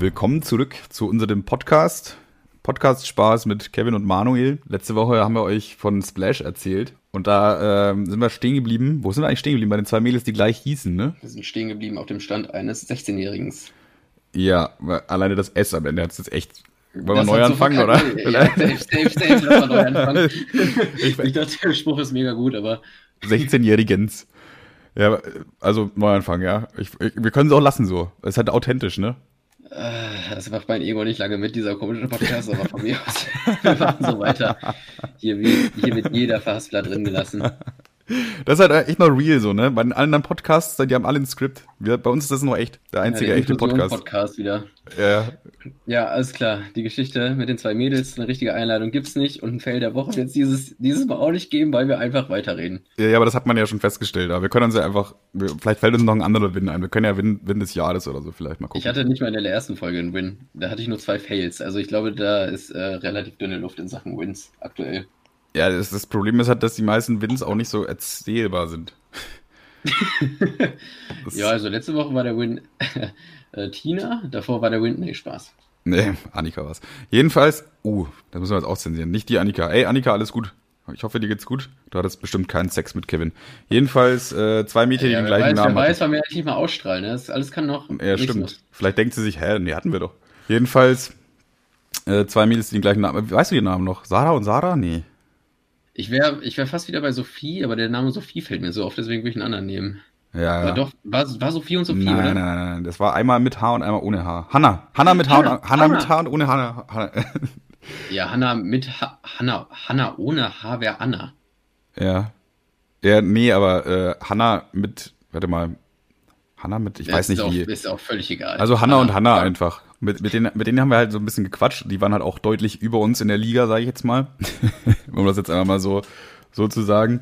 Willkommen zurück zu unserem Podcast. Podcast Spaß mit Kevin und Manuel. Letzte Woche haben wir euch von Splash erzählt und da ähm, sind wir stehen geblieben. Wo sind wir eigentlich stehen geblieben? Bei den zwei Mädels, die gleich hießen, ne? Wir sind stehen geblieben auf dem Stand eines 16-Jährigen. Ja, alleine das S am Ende hat es jetzt echt. Wollen wir neu anfangen, so oder? Ja, safe, safe, safe, lass mal neu anfangen. ich, ich dachte, der Spruch ist mega gut, aber. 16-Jährigens. Ja, also neu anfangen, ja. Ich, ich, wir können es auch lassen so. Es ist halt authentisch, ne? Äh, das macht mein Ego nicht lange mit, dieser komische Podcast, aber von mir aus. Wir machen so weiter. Hier, hier wird jeder Verhaspler drin gelassen. Das ist halt echt noch real so, ne? Bei den anderen Podcasts, die haben alle ein Skript. Wir, bei uns ist das nur echt. Der einzige ja, echte Podcast. Podcast wieder. Ja. Ja, alles klar. Die Geschichte mit den zwei Mädels, eine richtige Einladung gibt's nicht und ein Fail der Woche wird es dieses, dieses Mal auch nicht geben, weil wir einfach weiterreden. Ja, ja, aber das hat man ja schon festgestellt. Aber wir können uns ja einfach, vielleicht fällt uns noch ein anderer Win ein. Wir können ja Win, Win des Jahres oder so vielleicht mal gucken. Ich hatte nicht mal in der ersten Folge einen Win. Da hatte ich nur zwei Fails. Also ich glaube, da ist äh, relativ dünne Luft in Sachen Wins aktuell. Ja, das, das Problem ist halt, dass die meisten Wins auch nicht so erzählbar sind. ja, also letzte Woche war der Win äh, Tina, davor war der Win, nee, Spaß. Nee, Annika war's. Jedenfalls, uh, da müssen wir jetzt auszensieren. Nicht die Annika. Ey, Annika, alles gut. Ich hoffe, dir geht's gut. Du hattest bestimmt keinen Sex mit Kevin. Jedenfalls äh, zwei Mädchen, ja, die den gleichen weiß, Namen haben. Wer weiß, wann wir nicht mal ausstrahlen. Ne? Das alles kann noch. Ja, stimmt. Muss. Vielleicht denkt sie sich, hä, nee, hatten wir doch. Jedenfalls äh, zwei Mädels, die den gleichen Namen. Weißt du den Namen noch? Sarah und Sarah? Nee. Ich wäre ich wär fast wieder bei Sophie, aber der Name Sophie fällt mir so auf, deswegen würde ich einen anderen nehmen. Ja, ja. doch, war, war Sophie und Sophie, nein, oder? Nein, nein, nein, das war einmal mit Haar und einmal ohne Haar. Hanna. Hanna mit Hanna, und, Hanna, Hanna. mit Haar und ohne Haar. Hanna. Ja, Hanna mit ha Hanna, Hanna ohne Haar wäre Anna. Ja. Ja, nee, aber äh, Hanna mit, warte mal, Hanna mit, ich das weiß nicht auch, wie. Ist auch völlig egal. Also Hanna, Hanna und Hanna ja. einfach. Mit, mit, denen, mit denen haben wir halt so ein bisschen gequatscht. Die waren halt auch deutlich über uns in der Liga, sage ich jetzt mal. um das jetzt einfach mal so sozusagen.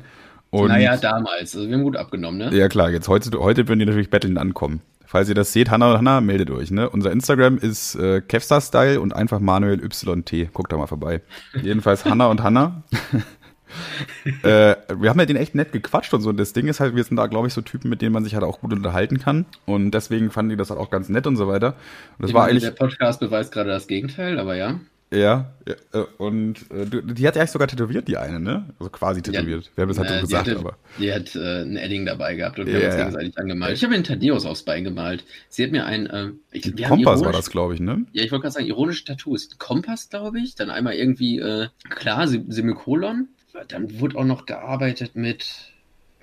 Und naja, damals. Also wir haben gut abgenommen, ne? Ja klar, jetzt heute, heute würden die natürlich betteln ankommen. Falls ihr das seht, Hanna und Hanna, meldet euch. Ne? Unser Instagram ist äh, Kevstar-Style und einfach Manuel YT. Guckt da mal vorbei. Jedenfalls Hanna und Hanna. äh, wir haben ja den echt nett gequatscht und so. Und das Ding ist halt, wir sind da, glaube ich, so Typen, mit denen man sich halt auch gut unterhalten kann. Und deswegen fanden die das halt auch ganz nett und so weiter. Und das ich war eigentlich. Der Podcast beweist gerade das Gegenteil, aber ja. Ja, ja äh, und äh, die hat ja eigentlich sogar tätowiert, die eine, ne? Also quasi tätowiert. Ja, wir haben es halt so gesagt, hatte, aber. Die hat äh, ein Edding dabei gehabt und wir ja, haben uns gegenseitig angemalt. Ich habe einen Tadeus aufs Bein gemalt. Sie hat mir ein. Äh, ich, Kompass war das, glaube ich, ne? Ja, ich wollte gerade sagen, ironische Tattoos. Kompass, glaube ich. Dann einmal irgendwie, äh, klar, Semikolon. Dann wurde auch noch gearbeitet mit.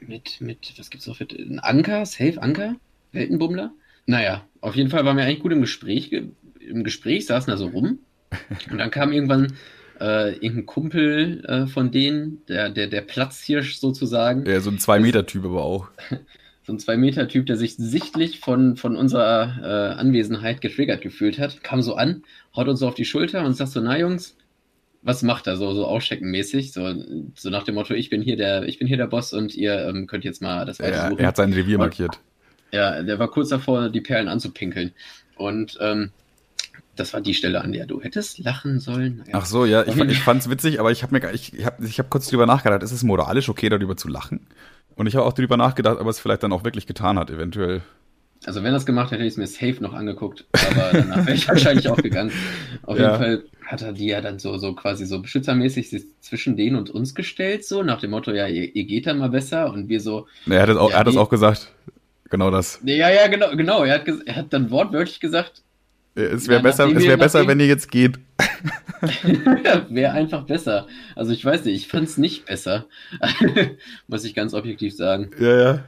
Mit, mit, was gibt's noch für. Ein Anker, Safe Anker? Weltenbummler? Naja, auf jeden Fall waren wir eigentlich gut im Gespräch. Im Gespräch saßen da so rum und dann kam irgendwann äh, irgendein Kumpel äh, von denen, der, der, der Platzhirsch sozusagen. Ja, so ein Zwei-Meter-Typ aber auch. so ein Zwei-Meter-Typ, der sich sichtlich von, von unserer äh, Anwesenheit getriggert gefühlt hat, kam so an, haut uns so auf die Schulter und sagt so, na Jungs, was macht er so, so auscheckenmäßig, so, so nach dem Motto, ich bin hier der, ich bin hier der Boss und ihr ähm, könnt jetzt mal das weiter suchen. Er hat sein Revier markiert. Ja, der war kurz davor, die Perlen anzupinkeln. Und ähm, das war die Stelle, an der du hättest lachen sollen. Naja. Ach so, ja, ich, ich fand's witzig, aber ich habe mir, ich, habe ich hab kurz drüber nachgedacht, ist es moralisch okay, darüber zu lachen? Und ich habe auch drüber nachgedacht, ob es vielleicht dann auch wirklich getan hat, eventuell. Also wenn das gemacht hätte, hätte ich es mir safe noch angeguckt, aber danach wäre ich wahrscheinlich auch gegangen. Auf ja. jeden Fall hat er die ja dann so, so quasi so beschützermäßig zwischen denen und uns gestellt, so nach dem Motto, ja, ihr, ihr geht dann mal besser und wir so. Er hat es auch, ja, er hat das auch gesagt. Genau das. Ja, ja, genau, genau. Er hat, er hat dann wortwörtlich gesagt, es wäre ja, besser, es wär besser wenn ihr jetzt geht. wäre einfach besser. Also ich weiß nicht, ich fand es nicht besser. Muss ich ganz objektiv sagen. Ja, ja.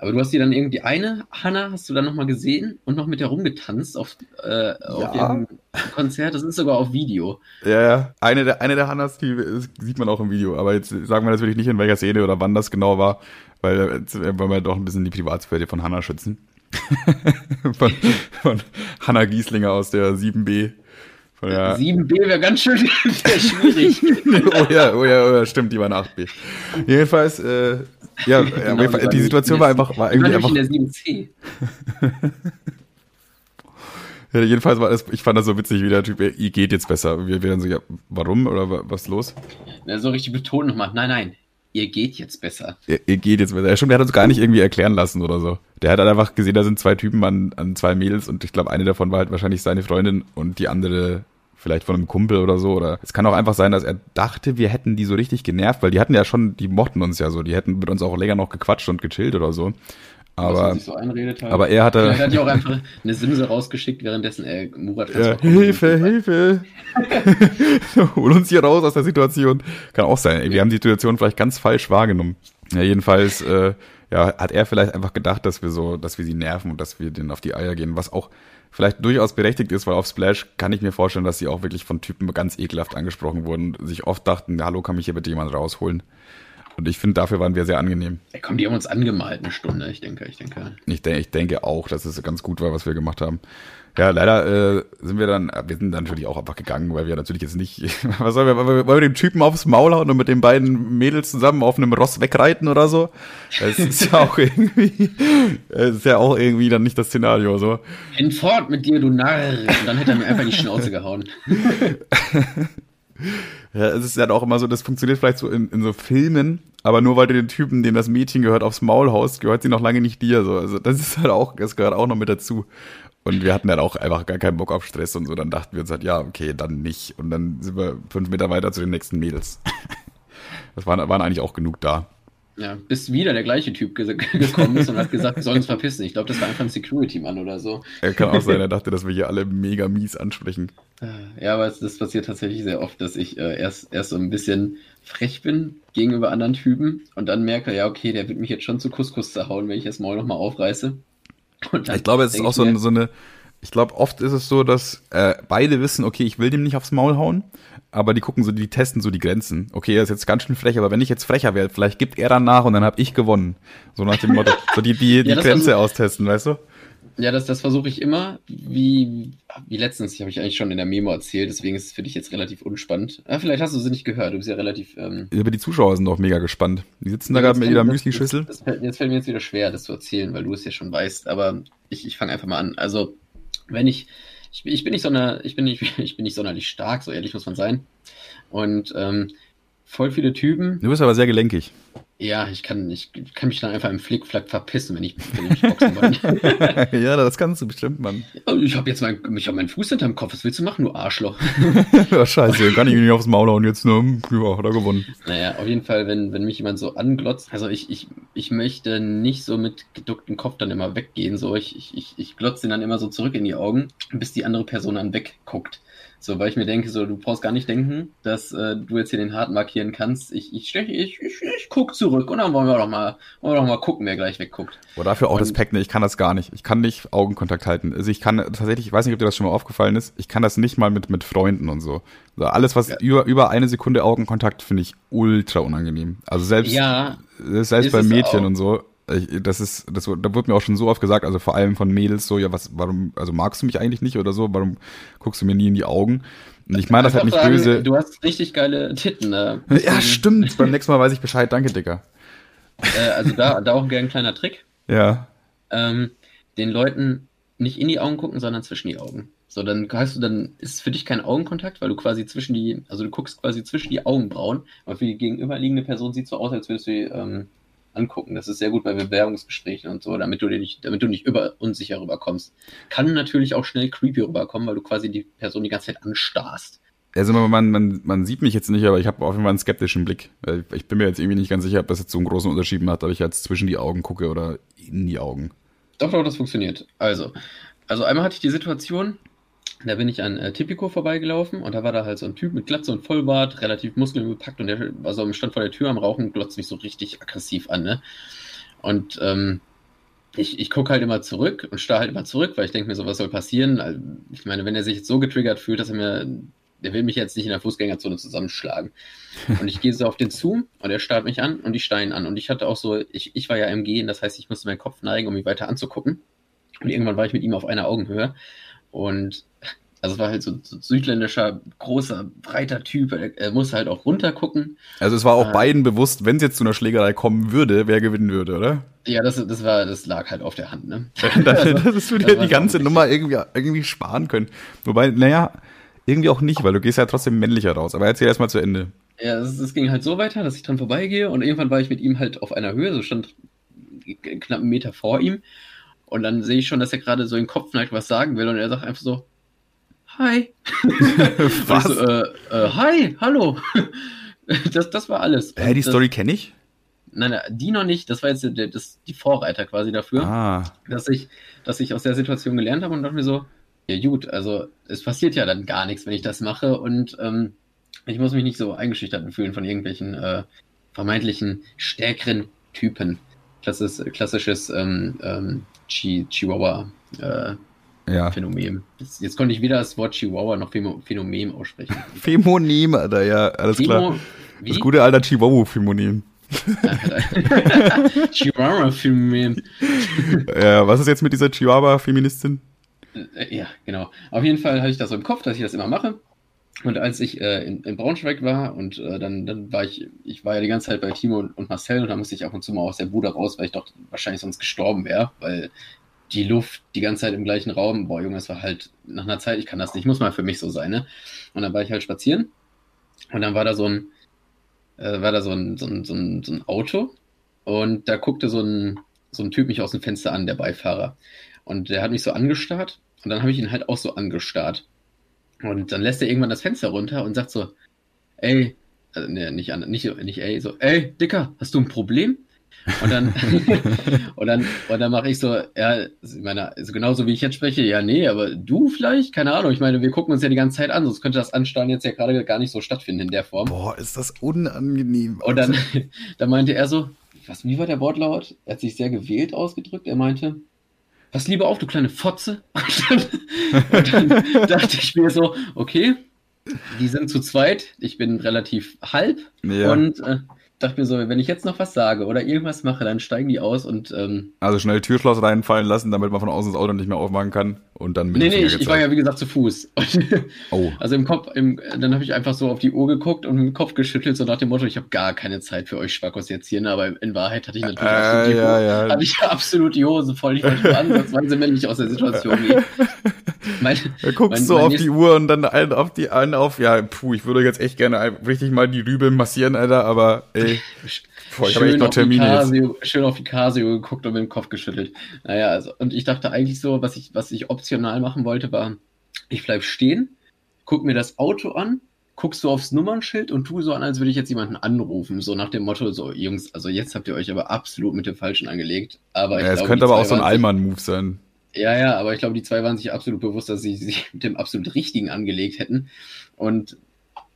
Aber du hast die dann irgendwie eine, Hanna, hast du dann nochmal gesehen und noch mit der rumgetanzt auf, äh, auf ja. dem Konzert. Das ist sogar auf Video. Ja, ja. Eine der, eine der Hannas, die sieht man auch im Video. Aber jetzt sagen wir natürlich nicht, in welcher Szene oder wann das genau war, weil äh, wollen wir doch ein bisschen die Privatsphäre von Hanna schützen. von, von Hanna Gieslinger aus der 7b. Von der 7b wäre ganz schön schwierig. oh ja, oh ja, oh ja, stimmt, die war in 8b. Jedenfalls, äh, ja, genau, die, die Situation war einfach, war irgendwie einfach. in der 7c. ja, jedenfalls war es, ich fand das so witzig, wie der Typ, ihr geht jetzt besser. Wir, dann so, ja, warum oder was ist los? Ja, so richtig betont nochmal, nein, nein, ihr geht jetzt besser. Ihr, ihr geht jetzt besser. Ja, stimmt, der hat uns gar nicht irgendwie erklären lassen oder so. Der hat halt einfach gesehen, da sind zwei Typen an, an zwei Mädels und ich glaube, eine davon war halt wahrscheinlich seine Freundin und die andere vielleicht von einem Kumpel oder so. Oder es kann auch einfach sein, dass er dachte, wir hätten die so richtig genervt, weil die hatten ja schon, die mochten uns ja so, die hätten mit uns auch länger noch gequatscht und gechillt oder so. Aber, so halt. aber er hatte. Er hat ja auch einfach eine Simse rausgeschickt, währenddessen er Murat ja, Hilfe, Hilfe! Hol uns hier raus aus der Situation. Kann auch sein. Wir haben die Situation vielleicht ganz falsch wahrgenommen. Ja, jedenfalls, äh, ja, hat er vielleicht einfach gedacht, dass wir so, dass wir sie nerven und dass wir denen auf die Eier gehen, was auch vielleicht durchaus berechtigt ist, weil auf Splash kann ich mir vorstellen, dass sie auch wirklich von Typen ganz ekelhaft angesprochen wurden, sich oft dachten, hallo, kann mich hier bitte jemand rausholen? Und ich finde, dafür waren wir sehr angenehm. Ja, komm, die haben uns angemalt eine Stunde, ich denke, ich denke. Ich, de ich denke auch, dass es ganz gut war, was wir gemacht haben. Ja, leider äh, sind wir dann, wir sind dann natürlich auch einfach gegangen, weil wir natürlich jetzt nicht, was sollen wir, wollen wir dem Typen aufs Maul hauen und mit den beiden Mädels zusammen auf einem Ross wegreiten oder so? Das ist ja auch irgendwie, das ist ja auch irgendwie dann nicht das Szenario, so. Hinfort mit dir, du Narr! Und dann hätte er mir einfach die Schnauze gehauen. ja, es ist ja auch immer so, das funktioniert vielleicht so in, in so Filmen, aber nur weil du den Typen, dem das Mädchen gehört, aufs Maul haust, gehört sie noch lange nicht dir, so. Also, das ist halt auch, das gehört auch noch mit dazu. Und wir hatten dann auch einfach gar keinen Bock auf Stress und so. Dann dachten wir uns halt, ja, okay, dann nicht. Und dann sind wir fünf Meter weiter zu den nächsten Mädels. Das waren, waren eigentlich auch genug da. Ja, bis wieder der gleiche Typ ge gekommen ist und hat gesagt, wir sollen uns verpissen. Ich glaube, das war einfach ein Security-Mann oder so. Er kann auch sein, er dachte, dass wir hier alle mega mies ansprechen. Ja, aber das passiert tatsächlich sehr oft, dass ich äh, erst, erst so ein bisschen frech bin gegenüber anderen Typen und dann merke, ja, okay, der wird mich jetzt schon zu Couscous zerhauen, wenn ich das Maul nochmal aufreiße ich glaube, es ist auch so, ein, so eine, ich glaube, oft ist es so, dass äh, beide wissen, okay, ich will dem nicht aufs Maul hauen, aber die gucken so, die testen so die Grenzen. Okay, er ist jetzt ganz schön frech, aber wenn ich jetzt frecher wäre, vielleicht gibt er dann nach und dann habe ich gewonnen. So nach dem Motto, so die, die, die ja, Grenze austesten, weißt du? Ja, das, das versuche ich immer. Wie, wie letztens, habe ich eigentlich schon in der Memo erzählt, deswegen ist es für dich jetzt relativ unspannend. Ja, vielleicht hast du sie nicht gehört, du bist ja relativ. Ähm, aber die Zuschauer sind doch mega gespannt. Die sitzen da gerade mit ihrer Müsli-Schüssel. Jetzt, jetzt fällt mir jetzt wieder schwer, das zu erzählen, weil du es ja schon weißt, aber ich, ich fange einfach mal an. Also, wenn ich. Ich, ich bin nicht sonder, ich bin nicht, ich bin nicht sonderlich stark, so ehrlich muss man sein. Und ähm, voll viele Typen. Du bist aber sehr gelenkig. Ja, ich kann, ich kann mich dann einfach im Flickflack verpissen, wenn ich, wenn ich boxen wollte. ja, das kannst du bestimmt, Mann. Ich habe jetzt mein, ich hab meinen Fuß hinterm Kopf. Was willst du machen, du Arschloch? ja, scheiße, kann ich ihn nicht aufs Maul hauen jetzt, ne? Ja, hat er gewonnen. Naja, auf jeden Fall, wenn, wenn mich jemand so anglotzt, also ich, ich, ich möchte nicht so mit geducktem Kopf dann immer weggehen, so ich, ich, ich glotze ihn dann immer so zurück in die Augen, bis die andere Person dann wegguckt. So, weil ich mir denke, so, du brauchst gar nicht denken, dass äh, du jetzt hier den Hart markieren kannst. Ich, ich, ich, ich, ich, guck zurück und dann wollen wir doch mal, wollen wir doch mal gucken, wer gleich wegguckt. Boah, dafür auch und, Respekt, ne? Ich kann das gar nicht. Ich kann nicht Augenkontakt halten. Also ich kann tatsächlich, ich weiß nicht, ob dir das schon mal aufgefallen ist, ich kann das nicht mal mit, mit Freunden und so. Also alles, was ja. über, über eine Sekunde Augenkontakt, finde ich ultra unangenehm. Also selbst, ja, selbst bei Mädchen und so das ist, das, da wurde mir auch schon so oft gesagt, also vor allem von Mädels so, ja, was, warum, also magst du mich eigentlich nicht oder so, warum guckst du mir nie in die Augen? Und ich meine das halt nicht sagen, böse. Du hast richtig geile Titten, ne? Ja, stimmt. Beim nächsten Mal weiß ich Bescheid. Danke, Dicker. Äh, also da, da auch ein kleiner Trick. Ja. Ähm, den Leuten nicht in die Augen gucken, sondern zwischen die Augen. So, dann hast du dann, ist es für dich kein Augenkontakt, weil du quasi zwischen die, also du guckst quasi zwischen die Augenbrauen, aber für die gegenüberliegende Person sieht es so aus, als würdest du ähm, angucken. Das ist sehr gut bei Bewerbungsgesprächen und so, damit du dir nicht, damit du nicht über unsicher rüberkommst. Kann natürlich auch schnell creepy rüberkommen, weil du quasi die Person die ganze Zeit anstarrst. Also man, man, man sieht mich jetzt nicht, aber ich habe auf jeden Fall einen skeptischen Blick. Ich bin mir jetzt irgendwie nicht ganz sicher, ob das jetzt so einen großen Unterschied macht, ob ich jetzt zwischen die Augen gucke oder in die Augen. Doch, doch, das funktioniert. Also, also einmal hatte ich die Situation, da bin ich an äh, Tipico vorbeigelaufen und da war da halt so ein Typ mit Glatze und Vollbart, relativ muskelbepackt und der war so im Stand vor der Tür am Rauchen und glotzt mich so richtig aggressiv an, ne? Und ähm, ich, ich gucke halt immer zurück und starre halt immer zurück, weil ich denke mir so, was soll passieren? Also, ich meine, wenn er sich jetzt so getriggert fühlt, dass er mir, der will mich jetzt nicht in der Fußgängerzone zusammenschlagen. Und ich gehe so auf den zu und er starrt mich an und ich steine an. Und ich hatte auch so, ich, ich war ja im Gehen, das heißt, ich musste meinen Kopf neigen, um ihn weiter anzugucken. Und irgendwann war ich mit ihm auf einer Augenhöhe. Und also es war halt so, so südländischer, großer, breiter Typ. Er, musste halt auch runtergucken. Also es war auch äh, beiden bewusst, wenn es jetzt zu einer Schlägerei kommen würde, wer gewinnen würde, oder? Ja, das, das war, das lag halt auf der Hand, ne? das, das würde ja die ganze Nummer irgendwie, irgendwie sparen können. Wobei, naja, irgendwie auch nicht, weil du gehst ja trotzdem männlicher raus. Aber erzähl erst mal zu Ende. Ja, es ging halt so weiter, dass ich dran vorbeigehe und irgendwann war ich mit ihm halt auf einer Höhe, so stand knapp einen Meter vor ihm und dann sehe ich schon, dass er gerade so in den Kopf neigt, was sagen will und er sagt einfach so, Hi. was? So, äh, äh, hi, hallo. das, das war alles. Hä, die Story kenne ich? Nein, nein, die noch nicht. Das war jetzt der, das, die Vorreiter quasi dafür, ah. dass, ich, dass ich aus der Situation gelernt habe und dachte mir so, ja gut, also es passiert ja dann gar nichts, wenn ich das mache und ähm, ich muss mich nicht so eingeschüchtert fühlen von irgendwelchen äh, vermeintlichen stärkeren Typen. Klassisch, klassisches ähm, ähm, Chihuahua äh, ja. Phänomen. Jetzt, konnte ich weder das Wort Chihuahua noch Phänomen aussprechen. Phämonym, Alter, ja, alles Phemo klar. Wie? Das gute alter Chihuahua-Phänomen. Chihuahua-Phänomen. ja, was ist jetzt mit dieser Chihuahua-Feministin? Äh, ja, genau. Auf jeden Fall hatte ich das so im Kopf, dass ich das immer mache. Und als ich äh, in, in, Braunschweig war und äh, dann, dann war ich, ich war ja die ganze Zeit bei Timo und, und Marcel und da musste ich ab und zu mal aus der Bude raus, weil ich doch wahrscheinlich sonst gestorben wäre, weil die Luft die ganze Zeit im gleichen Raum, boah, Junge, es war halt nach einer Zeit, ich kann das nicht, muss mal für mich so sein, ne? Und dann war ich halt spazieren und dann war da so ein, äh, war da so ein, so ein, so ein, so ein Auto und da guckte so ein, so ein Typ mich aus dem Fenster an, der Beifahrer. Und der hat mich so angestarrt und dann habe ich ihn halt auch so angestarrt. Und dann lässt er irgendwann das Fenster runter und sagt so, ey, also, ne, nicht, nicht, nicht ey, so, ey, Dicker, hast du ein Problem? Und dann, und dann, und dann mache ich so, ja, ich meine, also genauso wie ich jetzt spreche, ja, nee, aber du vielleicht? Keine Ahnung. Ich meine, wir gucken uns ja die ganze Zeit an, sonst könnte das Anstarren jetzt ja gerade gar nicht so stattfinden in der Form. Boah, ist das unangenehm. Und dann, dann meinte er so, was, wie war der Wortlaut? Er hat sich sehr gewählt ausgedrückt. Er meinte, pass lieber auf, du kleine Fotze. Und dann, und dann dachte ich mir so, okay, die sind zu zweit, ich bin relativ halb ja. und äh, dachte mir so, wenn ich jetzt noch was sage oder irgendwas mache, dann steigen die aus und. Ähm, also schnell Türschloss reinfallen lassen, damit man von außen das Auto nicht mehr aufmachen kann und dann Nee, nee, ich, ich, war ja wie gesagt zu Fuß. oh. Also im Kopf, im, dann habe ich einfach so auf die Uhr geguckt und den Kopf geschüttelt, so nach dem Motto, ich habe gar keine Zeit für euch Schwackos jetzt hier, ne? aber in Wahrheit hatte ich natürlich äh, absolut, die ja, ja. Hatte ich absolut die Hose voll. Ich wollte ansatzweise männlich aus der Situation gehen. Mein, da guckst du auf die Uhr und dann einen auf die einen auf, ja, puh, ich würde jetzt echt gerne richtig mal die Rübe massieren, Alter, aber ey. Boah, ich schön, noch Termine Casio, schön auf die Casio geguckt und mit dem Kopf geschüttelt. Naja, also, und ich dachte eigentlich so, was ich, was ich optional machen wollte, war, ich bleib stehen, guck mir das Auto an, guckst du aufs Nummernschild und tu so an, als würde ich jetzt jemanden anrufen. So nach dem Motto, so, Jungs, also jetzt habt ihr euch aber absolut mit dem Falschen angelegt. Aber ja, es könnte aber auch so ein Allmann-Move sein. Ja, ja, aber ich glaube, die zwei waren sich absolut bewusst, dass sie sich mit dem absolut Richtigen angelegt hätten. Und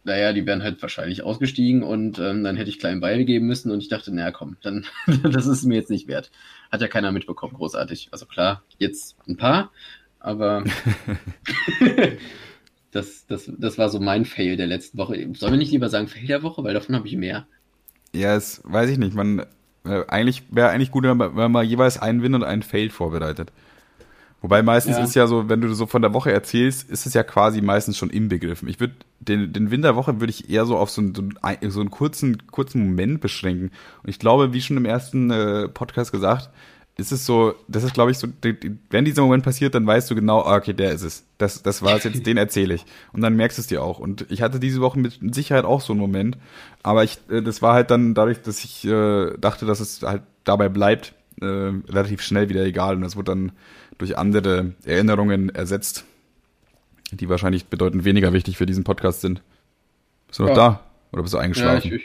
naja, die wären halt wahrscheinlich ausgestiegen und ähm, dann hätte ich kleinen Beil geben müssen und ich dachte, naja, komm, dann, das ist mir jetzt nicht wert. Hat ja keiner mitbekommen, großartig. Also klar, jetzt ein paar, aber das, das, das war so mein Fail der letzten Woche. Sollen wir nicht lieber sagen Fail der Woche, weil davon habe ich mehr. Ja, das weiß ich nicht. Man, äh, eigentlich wäre eigentlich gut, wenn man, wenn man jeweils einen Win und einen Fail vorbereitet. Wobei meistens ja. ist ja so, wenn du so von der Woche erzählst, ist es ja quasi meistens schon inbegriffen. Ich würde den, den Winterwoche würde ich eher so auf so einen, so einen, kurzen, kurzen Moment beschränken. Und ich glaube, wie schon im ersten äh, Podcast gesagt, ist es so, das ist glaube ich so, wenn dieser Moment passiert, dann weißt du genau, ah, okay, der ist es. Das, das war es jetzt, den erzähle ich. Und dann merkst du es dir auch. Und ich hatte diese Woche mit Sicherheit auch so einen Moment. Aber ich, äh, das war halt dann dadurch, dass ich äh, dachte, dass es halt dabei bleibt, äh, relativ schnell wieder egal. Und das wurde dann durch andere Erinnerungen ersetzt, die wahrscheinlich bedeutend weniger wichtig für diesen Podcast sind. Bist du noch ja. da? Oder bist du eingeschlafen?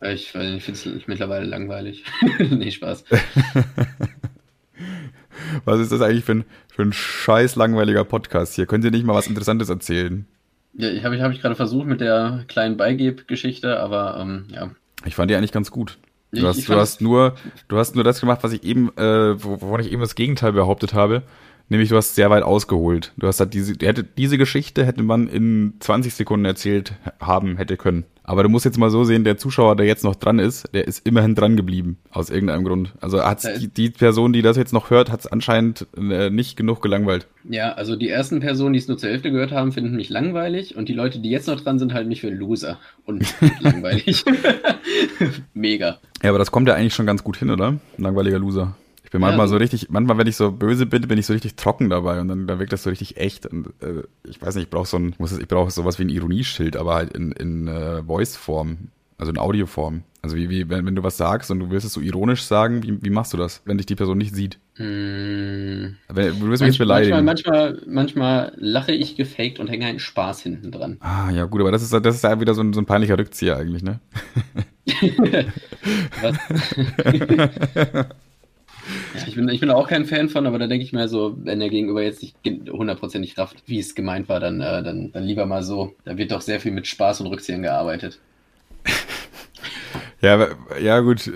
Ja, ich, ich, ich finde es mittlerweile langweilig. nee, Spaß. was ist das eigentlich für ein, für ein scheiß langweiliger Podcast hier? Könnt ihr nicht mal was Interessantes erzählen? Ja, ich habe ich, hab ich gerade versucht mit der kleinen Beigeb-Geschichte, aber ähm, ja. Ich fand die eigentlich ganz gut. Du hast, du hast nur, du hast nur das gemacht, was ich eben, äh, wovon ich eben das Gegenteil behauptet habe. Nämlich, du hast sehr weit ausgeholt. Du hast halt diese, hätte, diese Geschichte hätte man in 20 Sekunden erzählt haben, hätte können. Aber du musst jetzt mal so sehen, der Zuschauer, der jetzt noch dran ist, der ist immerhin dran geblieben. Aus irgendeinem Grund. Also hat's die, die Person, die das jetzt noch hört, hat es anscheinend äh, nicht genug gelangweilt. Ja, also die ersten Personen, die es nur zur Hälfte gehört haben, finden mich langweilig. Und die Leute, die jetzt noch dran sind, halten mich für einen Loser. Und langweilig. Mega. Ja, aber das kommt ja eigentlich schon ganz gut hin, oder? Ein langweiliger Loser. Ich bin manchmal ja, so. richtig, manchmal, wenn ich so böse bin, bin ich so richtig trocken dabei und dann, dann wirkt das so richtig echt. Und äh, ich weiß nicht, ich brauche so ein, muss ich brauche sowas wie ein Ironieschild, aber halt in, in äh, Voice-Form, also in Audioform. Also wie, wie wenn, wenn du was sagst und du willst es so ironisch sagen, wie, wie machst du das, wenn dich die Person nicht sieht? Mm. Du wirst mich jetzt beleidigen. Manchmal, manchmal, manchmal lache ich gefaked und hänge einen Spaß hinten dran. Ah, ja, gut, aber das ist, das ist ja wieder so ein, so ein peinlicher Rückzieher eigentlich, ne? Ja, ich bin, ich bin auch kein Fan von, aber da denke ich mir so, wenn der Gegenüber jetzt nicht hundertprozentig rafft, wie es gemeint war, dann, äh, dann, dann lieber mal so. Da wird doch sehr viel mit Spaß und Rückziehen gearbeitet. ja, ja, gut.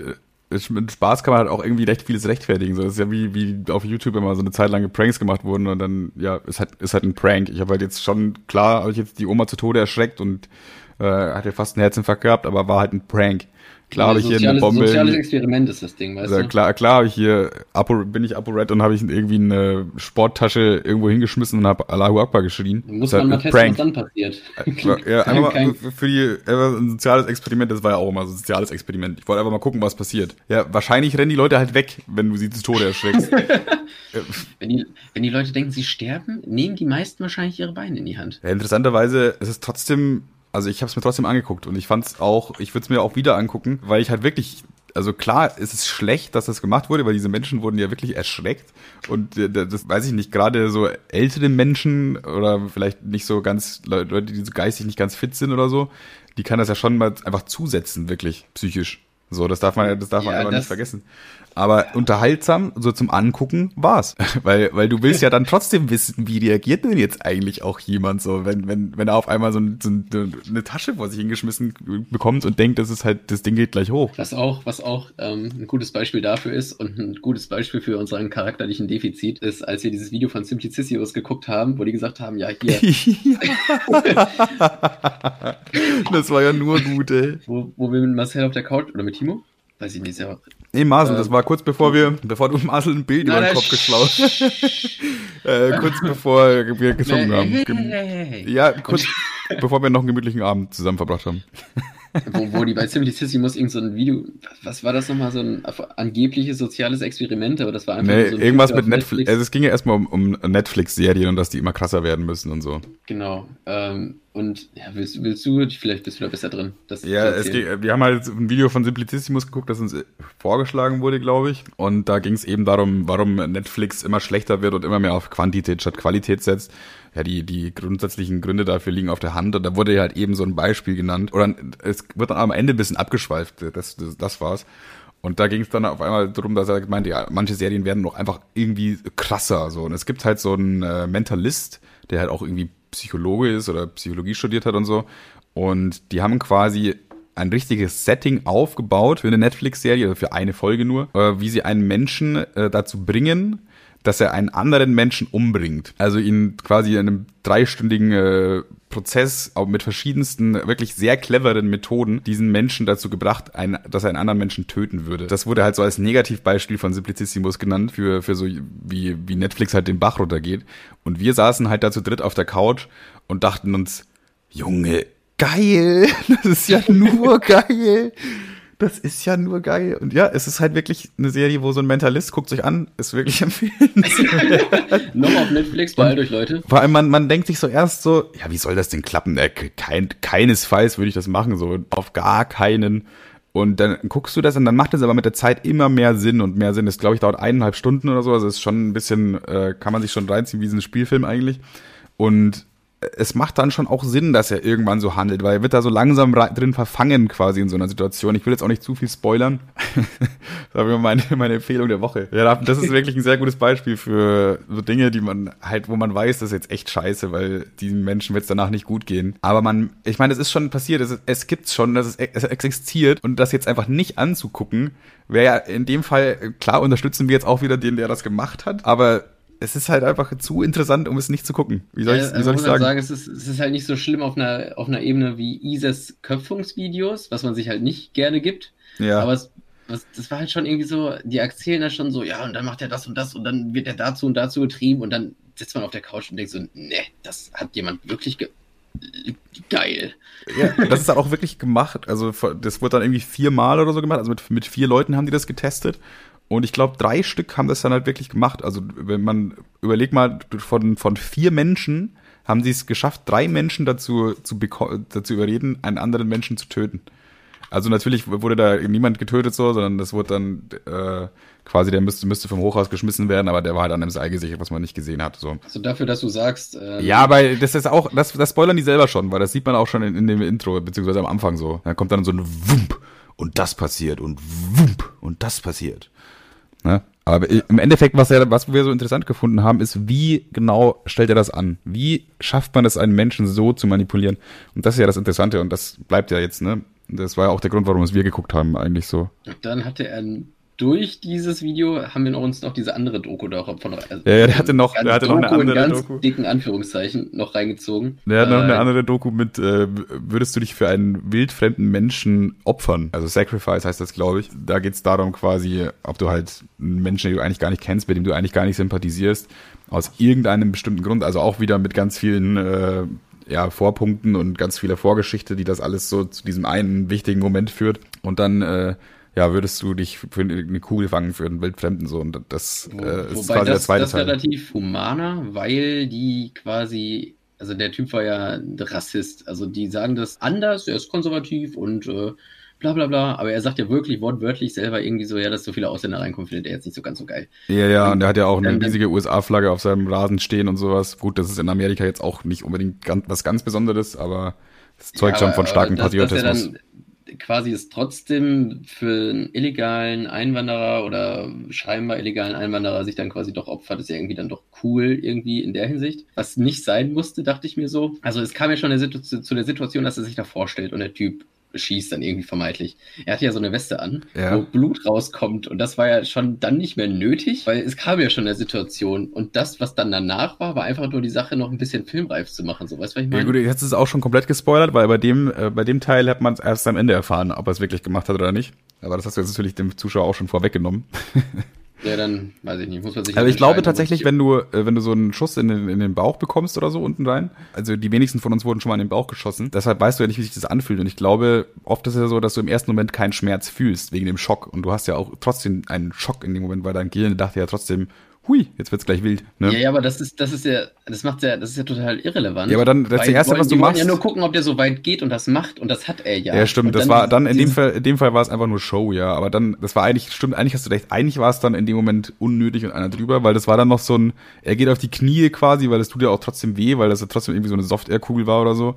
Mit Spaß kann man halt auch irgendwie recht vieles rechtfertigen. So, das ist ja wie, wie auf YouTube immer so eine Zeit lang Pranks gemacht wurden und dann, ja, ist halt, ist halt ein Prank. Ich habe halt jetzt schon, klar, habe ich jetzt die Oma zu Tode erschreckt und äh, hat ja fast einen Herzinfarkt gehabt, aber war halt ein Prank. Klar habe ich hier eine Bombe. Soziales Experiment ist das Ding, weißt also, du? Klar, klar habe ich hier, Apo, bin ich ApoRed und habe ich irgendwie eine Sporttasche irgendwo hingeschmissen und habe Allahu Akbar geschrien. Muss man mal testen, Prank. was dann passiert. ja, einfach mal für die, ein soziales Experiment, das war ja auch immer so ein soziales Experiment. Ich wollte einfach mal gucken, was passiert. Ja, wahrscheinlich rennen die Leute halt weg, wenn du sie zu Tode erschreckst. wenn, die, wenn die Leute denken, sie sterben, nehmen die meisten wahrscheinlich ihre Beine in die Hand. Ja, interessanterweise ist es trotzdem also ich habe es mir trotzdem angeguckt und ich fand es auch, ich würde es mir auch wieder angucken, weil ich halt wirklich, also klar, ist es schlecht, dass das gemacht wurde, weil diese Menschen wurden ja wirklich erschreckt und äh, das weiß ich nicht, gerade so ältere Menschen oder vielleicht nicht so ganz Leute, die so geistig nicht ganz fit sind oder so, die kann das ja schon mal einfach zusetzen, wirklich psychisch. So, das darf man, das darf ja, man einfach nicht vergessen. Aber unterhaltsam, so zum Angucken, war's. weil, weil du willst ja dann trotzdem wissen, wie reagiert denn jetzt eigentlich auch jemand so, wenn, wenn, wenn er auf einmal so, ein, so eine Tasche vor sich hingeschmissen bekommt und denkt, das ist halt, das Ding geht gleich hoch. Was auch, was auch ähm, ein gutes Beispiel dafür ist und ein gutes Beispiel für unseren charakterlichen Defizit ist, als wir dieses Video von Simplicissius geguckt haben, wo die gesagt haben, ja, hier. das war ja nur gut, ey. Wo, wo wir mit Marcel auf der Couch oder mit Timo? Weiß ich nicht, ja. Nee, Marcel, äh, das war kurz bevor wir, bevor du Marcel ein Bild über den Kopf geschlaut äh, kurz bevor wir gesungen haben. ja, kurz bevor wir noch einen gemütlichen Abend zusammen verbracht haben. wo, wo die bei Simplicissimus irgend so ein Video, was war das nochmal, so ein angebliches soziales Experiment, aber das war einfach nee, so ein irgendwas mit Netflix. Netflix. Also es ging ja erstmal um, um Netflix-Serien und dass die immer krasser werden müssen und so. Genau. Ähm, und ja, willst, willst du, vielleicht bist du da besser drin. ja, es ging, wir haben halt ein Video von Simplicissimus geguckt, das uns vorgeschlagen wurde, glaube ich. Und da ging es eben darum, warum Netflix immer schlechter wird und immer mehr auf Quantität statt Qualität setzt ja, die, die grundsätzlichen Gründe dafür liegen auf der Hand. Und da wurde ja halt eben so ein Beispiel genannt. Oder es wird dann am Ende ein bisschen abgeschweift. Das, das, das war's. Und da ging es dann auf einmal darum, dass er meinte, ja, manche Serien werden noch einfach irgendwie krasser. So. Und es gibt halt so einen äh, Mentalist, der halt auch irgendwie Psychologe ist oder Psychologie studiert hat und so. Und die haben quasi ein richtiges Setting aufgebaut für eine Netflix-Serie, für eine Folge nur, äh, wie sie einen Menschen äh, dazu bringen, dass er einen anderen Menschen umbringt. Also ihn quasi in einem dreistündigen äh, Prozess auch mit verschiedensten, wirklich sehr cleveren Methoden diesen Menschen dazu gebracht, ein, dass er einen anderen Menschen töten würde. Das wurde halt so als Negativbeispiel von Simplicissimus genannt, für, für so wie, wie Netflix halt den Bach runtergeht. Und wir saßen halt da zu dritt auf der Couch und dachten uns, Junge, geil, das ist ja nur geil. Das ist ja nur geil. Und ja, es ist halt wirklich eine Serie, wo so ein Mentalist guckt sich an, ist wirklich empfehlenswert. Noch auf Netflix, bald euch Leute. Vor allem, man, man denkt sich so erst so, ja, wie soll das denn klappen? Äh, kein, keinesfalls würde ich das machen, so auf gar keinen. Und dann guckst du das und dann macht es aber mit der Zeit immer mehr Sinn und mehr Sinn. Das glaube ich dauert eineinhalb Stunden oder so. Also ist schon ein bisschen, äh, kann man sich schon reinziehen wie so ein Spielfilm eigentlich. Und es macht dann schon auch Sinn, dass er irgendwann so handelt, weil er wird da so langsam drin verfangen quasi in so einer Situation. Ich will jetzt auch nicht zu viel spoilern. das war meine, meine Empfehlung der Woche. Ja, das ist wirklich ein sehr gutes Beispiel für so Dinge, die man halt, wo man weiß, das ist jetzt echt scheiße, weil diesen Menschen wird es danach nicht gut gehen. Aber man, ich meine, es ist schon passiert, es, es gibt's schon, dass es, es existiert und das jetzt einfach nicht anzugucken, wäre ja in dem Fall, klar unterstützen wir jetzt auch wieder den, der das gemacht hat, aber es ist halt einfach zu interessant, um es nicht zu gucken. Wie soll, ja, ich, wie soll ich sagen? sagen es, ist, es ist halt nicht so schlimm auf einer, auf einer Ebene wie Isas Köpfungsvideos, was man sich halt nicht gerne gibt. Ja. Aber es, was, das war halt schon irgendwie so, die erzählen da schon so, ja, und dann macht er das und das und dann wird er dazu und dazu getrieben und dann sitzt man auf der Couch und denkt so, ne, das hat jemand wirklich ge geil. Ja, das ist auch wirklich gemacht. Also das wurde dann irgendwie viermal oder so gemacht. Also mit, mit vier Leuten haben die das getestet. Und ich glaube, drei Stück haben das dann halt wirklich gemacht. Also wenn man überlegt mal, von, von vier Menschen haben sie es geschafft, drei Menschen dazu zu dazu überreden, einen anderen Menschen zu töten. Also natürlich wurde da niemand getötet so, sondern das wurde dann äh, quasi, der müsste, müsste vom Hochhaus geschmissen werden, aber der war halt an einem Seil gesichert, was man nicht gesehen hat. So. Also dafür, dass du sagst. Ähm, ja, aber das ist auch, das, das spoilern die selber schon, weil das sieht man auch schon in, in dem Intro, beziehungsweise am Anfang so. Da kommt dann so ein Wump und das passiert und Wump und das passiert. Ne? Aber im Endeffekt, was, er, was wir so interessant gefunden haben, ist, wie genau stellt er das an? Wie schafft man es, einen Menschen so zu manipulieren? Und das ist ja das Interessante und das bleibt ja jetzt, ne? Das war ja auch der Grund, warum es wir geguckt haben, eigentlich so. Dann hatte er durch dieses Video haben wir uns noch diese andere Doku da von also ja, ja, der hatte noch, der hatte Doku noch eine andere in ganz Doku. dicken Anführungszeichen noch reingezogen. Der hat noch eine äh, andere Doku mit, äh, würdest du dich für einen wildfremden Menschen opfern? Also Sacrifice heißt das, glaube ich. Da geht es darum quasi, ob du halt einen Menschen, den du eigentlich gar nicht kennst, mit dem du eigentlich gar nicht sympathisierst, aus irgendeinem bestimmten Grund, also auch wieder mit ganz vielen äh, ja, Vorpunkten und ganz vieler Vorgeschichte, die das alles so zu diesem einen wichtigen Moment führt. Und dann äh, ja, würdest du dich für eine Kugel fangen für einen Wildfremden so und das Wo, äh, ist quasi das, der zweite das Teil. Das ist relativ humaner, weil die quasi, also der Typ war ja ein Rassist, also die sagen das anders, er ist konservativ und äh, bla bla bla, aber er sagt ja wirklich wortwörtlich selber irgendwie so, ja, dass so viele Ausländer reinkommen, findet er jetzt nicht so ganz so geil. Ja, ja, und er hat ja auch eine riesige USA-Flagge auf seinem Rasen stehen und sowas. Gut, das ist in Amerika jetzt auch nicht unbedingt ganz, was ganz Besonderes, aber das zeugt ja, schon von starkem Patriotismus quasi es trotzdem für einen illegalen Einwanderer oder scheinbar illegalen Einwanderer sich dann quasi doch opfert, ist ja irgendwie dann doch cool irgendwie in der Hinsicht. Was nicht sein musste, dachte ich mir so. Also es kam ja schon zu der Situation, dass er sich da vorstellt und der Typ schießt dann irgendwie vermeintlich. Er hatte ja so eine Weste an, ja. wo Blut rauskommt und das war ja schon dann nicht mehr nötig, weil es kam ja schon der Situation und das, was dann danach war, war einfach nur die Sache noch ein bisschen filmreif zu machen, so weißt du, was ich meine? Ja gut, jetzt ist es auch schon komplett gespoilert, weil bei dem, äh, bei dem Teil hat man es erst am Ende erfahren, ob er es wirklich gemacht hat oder nicht. Aber das hast du jetzt natürlich dem Zuschauer auch schon vorweggenommen. Ja, dann weiß ich nicht, muss man sich. Also ich glaube tatsächlich, wenn du, äh, wenn du so einen Schuss in den, in den Bauch bekommst oder so unten rein, also die wenigsten von uns wurden schon mal in den Bauch geschossen, deshalb weißt du ja nicht, wie sich das anfühlt. Und ich glaube, oft ist es ja so, dass du im ersten Moment keinen Schmerz fühlst wegen dem Schock. Und du hast ja auch trotzdem einen Schock in dem Moment, weil dein Gehirn dachte ja trotzdem, hui, jetzt wird's gleich wild. Ne? Ja, ja, aber das ist, das ist ja, das macht ja, das ist ja total irrelevant. Ja, aber dann, das erste, was du machst. Ja nur gucken, ob der so weit geht und das macht und das hat er ja. Ja, stimmt. Und das war dann in dem Fall, in dem Fall war es einfach nur Show, ja. Aber dann, das war eigentlich, stimmt, eigentlich hast du recht. Eigentlich war es dann in dem Moment unnötig und einer drüber, weil das war dann noch so ein, er geht auf die Knie quasi, weil es tut ja auch trotzdem weh, weil das ja trotzdem irgendwie so eine Soft-Air-Kugel war oder so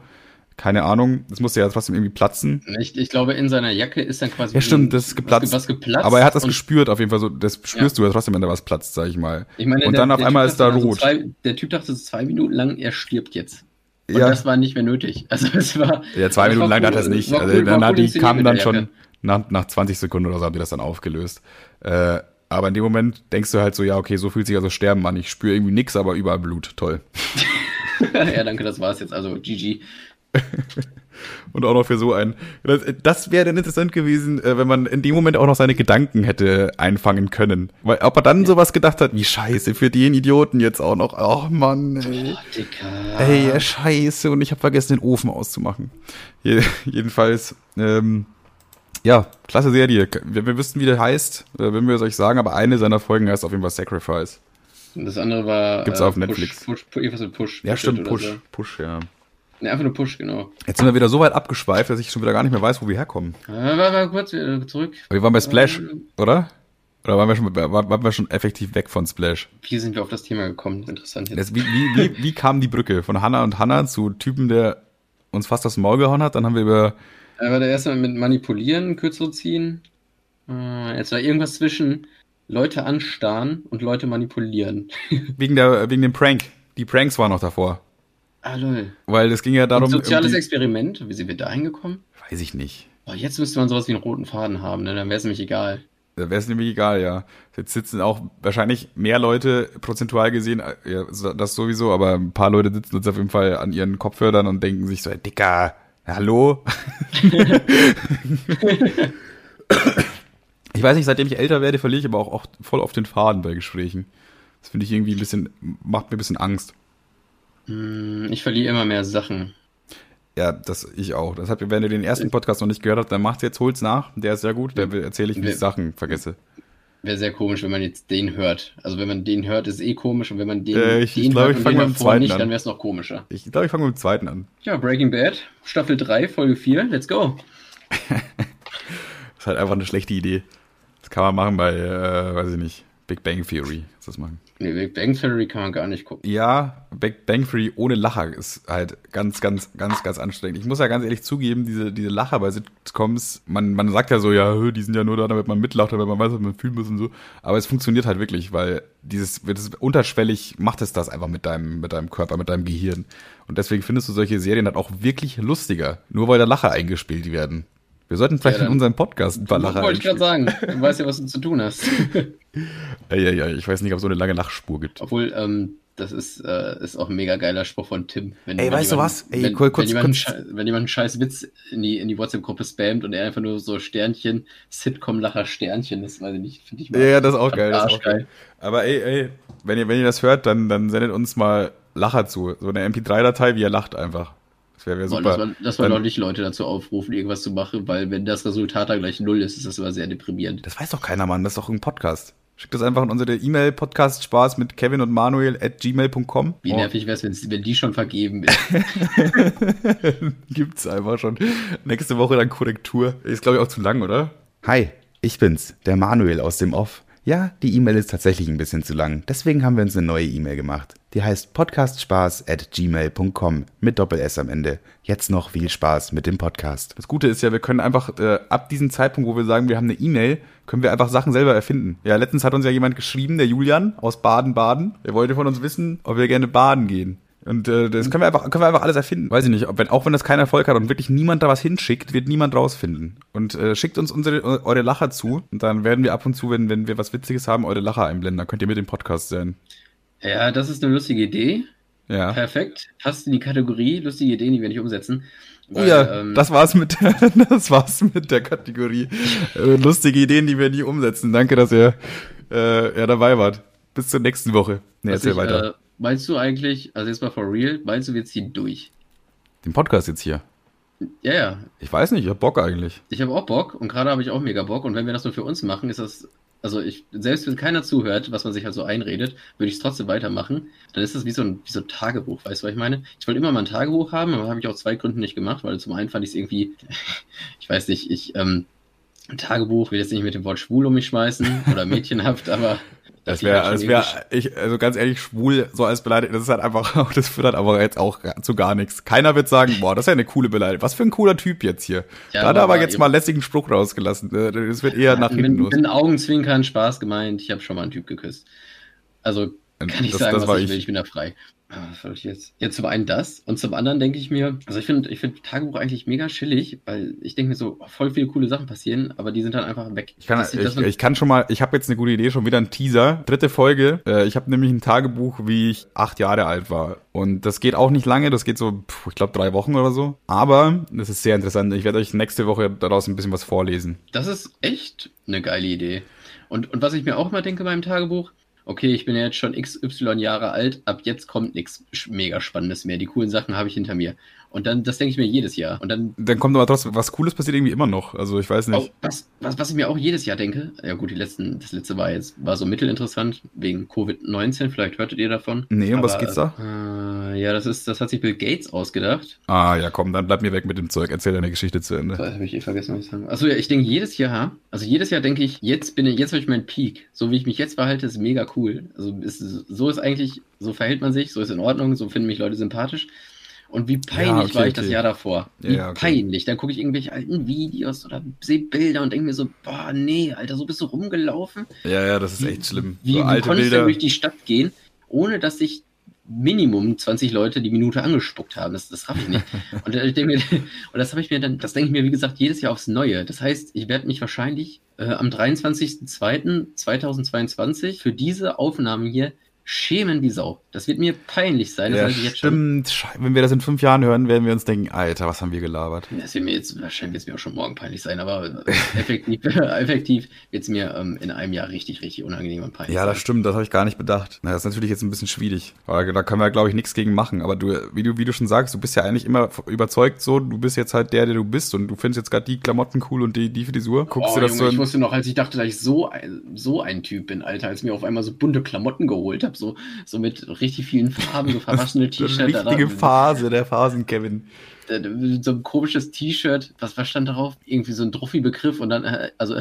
keine Ahnung, das musste ja trotzdem irgendwie platzen. Ich, ich glaube, in seiner Jacke ist dann quasi. Ja, stimmt, das ist geplatzt. Was, was geplatzt. Aber er hat das gespürt, auf jeden Fall so. Das spürst ja. du ja trotzdem, wenn da was platzt, sag ich mal. Ich meine, und der, dann auf einmal ist da also rot. Zwei, der Typ dachte so zwei Minuten lang, er stirbt jetzt. Und ja. das war nicht mehr nötig. Also es war. Ja, zwei Minuten lang cool, hat er es nicht. Also cool, dann hat die kamen dann schon nach, nach 20 Sekunden oder so haben die das dann aufgelöst. Äh, aber in dem Moment denkst du halt so, ja, okay, so fühlt sich also Sterben an. Ich spüre irgendwie nix, aber überall Blut. Toll. ja, danke, das war's jetzt. Also GG. Und auch noch für so einen. Das, das wäre dann interessant gewesen, äh, wenn man in dem Moment auch noch seine Gedanken hätte einfangen können. Weil ob er dann sowas gedacht hat, wie scheiße, für den Idioten jetzt auch noch. Oh Mann, ey. Oh, ey, scheiße. Und ich habe vergessen, den Ofen auszumachen. jedenfalls, ähm, ja, klasse Serie. Wir, wir wüssten, wie der heißt, äh, wenn wir es euch sagen, aber eine seiner Folgen heißt auf jeden Fall Sacrifice. Und das andere war. Gibt's äh, auf Netflix. Push, Push, Push, Push. Ja, stimmt, Push. So. Push, ja. Ne, einfach nur Push, genau. Jetzt sind wir wieder so weit abgeschweift, dass ich schon wieder gar nicht mehr weiß, wo wir herkommen. Äh, warte mal kurz wieder zurück. Wir waren bei Splash, ähm, oder? Oder waren wir, schon, waren wir schon effektiv weg von Splash? Wie sind wir auf das Thema gekommen? Interessant jetzt. wie, wie, wie, wie kam die Brücke von Hannah und Hannah zu Typen, der uns fast das Maul gehauen hat? Dann haben wir über. Er war der erste mit Manipulieren, Kürzere ziehen. Äh, jetzt war irgendwas zwischen Leute anstarren und Leute manipulieren. wegen, der, wegen dem Prank. Die Pranks waren noch davor. Ah, lol. Weil es ging ja darum. Ein soziales Experiment, wie sind wir da hingekommen? Weiß ich nicht. Oh, jetzt müsste man sowas wie einen roten Faden haben, ne? dann wäre es nämlich egal. Da wäre es nämlich egal, ja. Jetzt sitzen auch wahrscheinlich mehr Leute prozentual gesehen, äh, ja, das sowieso, aber ein paar Leute sitzen jetzt auf jeden Fall an ihren Kopfhörern und denken sich so, Dicker, hallo? ich weiß nicht, seitdem ich älter werde, verliere ich aber auch, auch voll auf den Faden bei Gesprächen. Das finde ich irgendwie ein bisschen, macht mir ein bisschen Angst. Hm, ich verliere immer mehr Sachen. Ja, das ich auch. Das hat, wenn ihr den ersten Podcast noch nicht gehört habt, dann macht jetzt, holt's nach. Der ist sehr gut. Da erzähle ich, wie ich Sachen vergesse. Wäre sehr komisch, wenn man jetzt den hört. Also wenn man den hört, ist eh komisch und wenn man den, Äh, ich- ich den glaub, hört ich und den mit dem zweiten nicht, an. dann wäre es noch komischer. Ich glaube, ich fange mit dem zweiten an. Ja, Breaking Bad, Staffel 3, Folge 4, let's go. Das ist halt einfach eine schlechte Idee. Das kann man machen bei, äh, weiß ich nicht, Big Bang Theory. Das machen. Nee, Big Bang Theory kann man gar nicht gucken. Ja, Big Bang Theory ohne Lacher ist halt ganz, ganz, ganz, ganz anstrengend. Ich muss ja ganz ehrlich zugeben, diese, diese Lacher bei Sitcoms, man, man sagt ja so, ja, die sind ja nur da, damit man mitlacht, damit man weiß, was man fühlen muss und so. Aber es funktioniert halt wirklich, weil dieses, das unterschwellig macht es das einfach mit deinem, mit deinem Körper, mit deinem Gehirn. Und deswegen findest du solche Serien halt auch wirklich lustiger. Nur weil da Lacher eingespielt werden. Wir sollten vielleicht Ja, in unserem Podcast ein paar Lacher Wollte ich gerade sagen. Du weißt ja, was du zu tun hast. Ja, ja, ich weiß nicht, ob es so eine lange Lachspur gibt. Obwohl, ähm, das ist, äh, ist auch ein mega geiler Spruch von Tim. Wenn, Ey, wenn weißt du jemand- was? Ey, wenn, kurz- wenn, jemand, kurz- Schei- wenn jemand einen scheiß Witz in die, in die WhatsApp-Gruppe spammt und er einfach nur so Sternchen, Sitcom-Lacher Sternchen, das weiß ich nicht, finde ich Ja, ja, das ist auch geil. Das ist auch geil. Aber ey, ey, wenn ihr, wenn ihr das hört, dann, dann sendet uns mal Lacher zu. So eine MP3-Datei, wie ihr lacht einfach. Das wäre wär Boah, super. Dass man, dass man Dann- doch nicht Leute dazu aufrufen, irgendwas zu machen, weil wenn das Resultat dann gleich null ist, ist das immer sehr deprimierend. Das weiß doch keiner, Mann. Das ist doch ein Podcast. Schickt das einfach in unsere E-Mail Podcast Spaß mit Kevin und Manuel at gmail.com. Wie Oh, nervig wäre es, wenn die schon vergeben ist. Gibt's einfach schon. Nächste Woche dann Korrektur. Ist, glaube ich, auch zu lang, oder? Hi, ich bin's, der Manuel aus dem Off. Ja, die E-Mail ist tatsächlich ein bisschen zu lang. Deswegen haben wir uns eine neue E-Mail gemacht. Die heißt podcastspaß at gmail.com mit Doppel-S am Ende. Jetzt noch viel Spaß mit dem Podcast. Das Gute ist ja, wir können einfach äh, ab diesem Zeitpunkt, wo wir sagen, wir haben eine E-Mail, können wir einfach Sachen selber erfinden. Ja, letztens hat uns ja jemand geschrieben, der Julian aus Baden-Baden. Der wollte von uns wissen, ob wir gerne baden gehen. Und äh, das können wir einfach, können wir einfach alles erfinden. Weiß ich nicht, ob, wenn, auch wenn das keinen Erfolg hat und wirklich niemand da was hinschickt, wird niemand rausfinden. Und äh, schickt uns unsere eure Lacher zu und dann werden wir ab und zu, wenn, wenn wir was Witziges haben, eure Lacher einblenden. Dann könnt ihr mit dem Podcast sein. Ja, das ist eine lustige Idee. Ja. Perfekt. Passt in die Kategorie lustige Ideen, die wir nicht umsetzen. Oh Weil, ja, ähm, das war's mit der, das war's mit der Kategorie. Äh, lustige Ideen, die wir nie umsetzen. Danke, dass ihr äh, ja, dabei wart. Bis zur nächsten Woche. Nee, erzähl ich, weiter. Äh, meinst du eigentlich, also jetzt mal for real, meinst du, wir ziehen durch? Den Podcast jetzt hier. Ja, ja. Ich weiß nicht, ich hab Bock eigentlich. Ich habe auch Bock und gerade habe ich auch mega Bock. Und wenn wir das nur für uns machen, ist das, also ich, selbst wenn keiner zuhört, was man sich halt so einredet, würde ich es trotzdem weitermachen. Dann ist das wie so ein, wie so ein Tagebuch, weißt du, was ich meine? Ich wollte immer mal ein Tagebuch haben, aber habe ich aus zwei Gründen nicht gemacht, weil zum einen fand ich es irgendwie, ich weiß nicht, ich, ähm, ein Tagebuch will jetzt nicht mit dem Wort schwul um mich schmeißen oder mädchenhaft, aber Das wäre, halt das wäre, irgendwie- ich, also ganz ehrlich, schwul so als Beleidigung, das ist halt einfach, das führt halt aber jetzt auch zu gar nichts. Keiner wird sagen, boah, das ist ja eine coole Beleidigung. Was für ein cooler Typ jetzt hier. Ja, da hat er aber jetzt mal lässigen Spruch rausgelassen. Äh, Das wird eher nach hinten Wenn, los. wenn Augenzwinkern Spaß gemeint, ich habe schon mal einen Typ geküsst. Also kann ich Das- sagen, das was ich. will, ich bin da frei. Ah, Was soll ich jetzt? Jetzt zum einen das und zum anderen denke ich mir, also ich finde ich finde Tagebuch eigentlich mega chillig, weil ich denke mir so, voll viele coole Sachen passieren, aber die sind dann einfach weg. Ich kann, Das- ich, das wird- ich kann schon mal, ich habe jetzt eine gute Idee, schon wieder ein Teaser. Dritte Folge. Äh, ich habe nämlich ein Tagebuch, wie ich acht Jahre alt war. Und das geht auch nicht lange, das geht so, ich glaube, drei Wochen oder so. Aber das ist sehr interessant. Ich werde euch nächste Woche daraus ein bisschen was vorlesen. Das ist echt eine geile Idee. Und, und was ich mir auch mal denke beim Tagebuch, okay, ich bin ja jetzt schon XY Jahre alt, ab jetzt kommt nichts mega Spannendes mehr. Die coolen Sachen habe ich hinter mir. Und dann, das denke ich mir jedes Jahr. Und dann Dann kommt aber trotzdem, was Cooles passiert irgendwie immer noch. Also ich weiß nicht. Auch, was, was, was ich mir auch jedes Jahr denke, ja gut, die letzten, das letzte war jetzt, war so mittelinteressant, wegen Covid-19, vielleicht hörtet ihr davon. Nee, um was Aber, geht's da? Äh, ja, das ist, das hat sich Bill Gates ausgedacht. Ah, ja, komm, dann bleib mir weg mit dem Zeug. Erzähl deine Geschichte zu Ende. Habe ich eh vergessen, was ich sagen. Achso, ja, ich denke jedes Jahr, also jedes Jahr denke ich, jetzt bin ich, jetzt habe ich meinen Peak. So wie ich mich jetzt verhalte, ist mega cool. Also ist, so ist eigentlich, so verhält man sich, so ist in Ordnung, so finden mich Leute sympathisch. Und wie peinlich okay, war ich okay. das Jahr davor. Ja, Wie ja, okay. peinlich. Dann gucke ich irgendwelche alten Videos oder sehe Bilder und denke mir so, boah, nee, Alter, so bist du rumgelaufen. Ja, ja, das ist echt schlimm. Wie, so wie konntest du durch die Stadt gehen, ohne dass sich Minimum 20 Leute die Minute angespuckt haben? Das, das raff ich nicht. und, äh, ich denk mir, und das habe ich mir dann, das denke ich mir, wie gesagt, jedes Jahr aufs Neue. Das heißt, ich werde mich wahrscheinlich äh, am 23.02.2022 für diese Aufnahme hier schämen wie Sau. Das wird mir peinlich sein. Das ja, stimmt. Schon. Wenn wir das in fünf Jahren hören, werden wir uns denken, Alter, was haben wir gelabert? Das wird mir jetzt, wahrscheinlich wird es mir auch schon morgen peinlich sein, aber effektiv, effektiv wird es mir ähm, in einem Jahr richtig, richtig unangenehm und peinlich Ja, das sein. stimmt, das habe ich gar nicht bedacht. Na, das ist natürlich jetzt ein bisschen schwierig. Aber da können wir, glaube ich, nichts gegen machen. Aber du, wie du, wie du schon sagst, du bist ja eigentlich immer überzeugt so, du bist jetzt halt der, der du bist und du findest jetzt gerade die Klamotten cool und die, die Frisur. Guckst oh, du das Junge, so? Ich wusste noch, als ich dachte, dass ich so, so ein Typ bin, Alter, als ich mir auf einmal so bunte Klamotten geholt habe, so, so mit richtig vielen Farben, so verwaschene T-Shirts. Richtige Phase, der Phasen-Kevin. So ein komisches T-Shirt, was, was stand darauf? Irgendwie so ein Druffi-Begriff und dann, äh, also,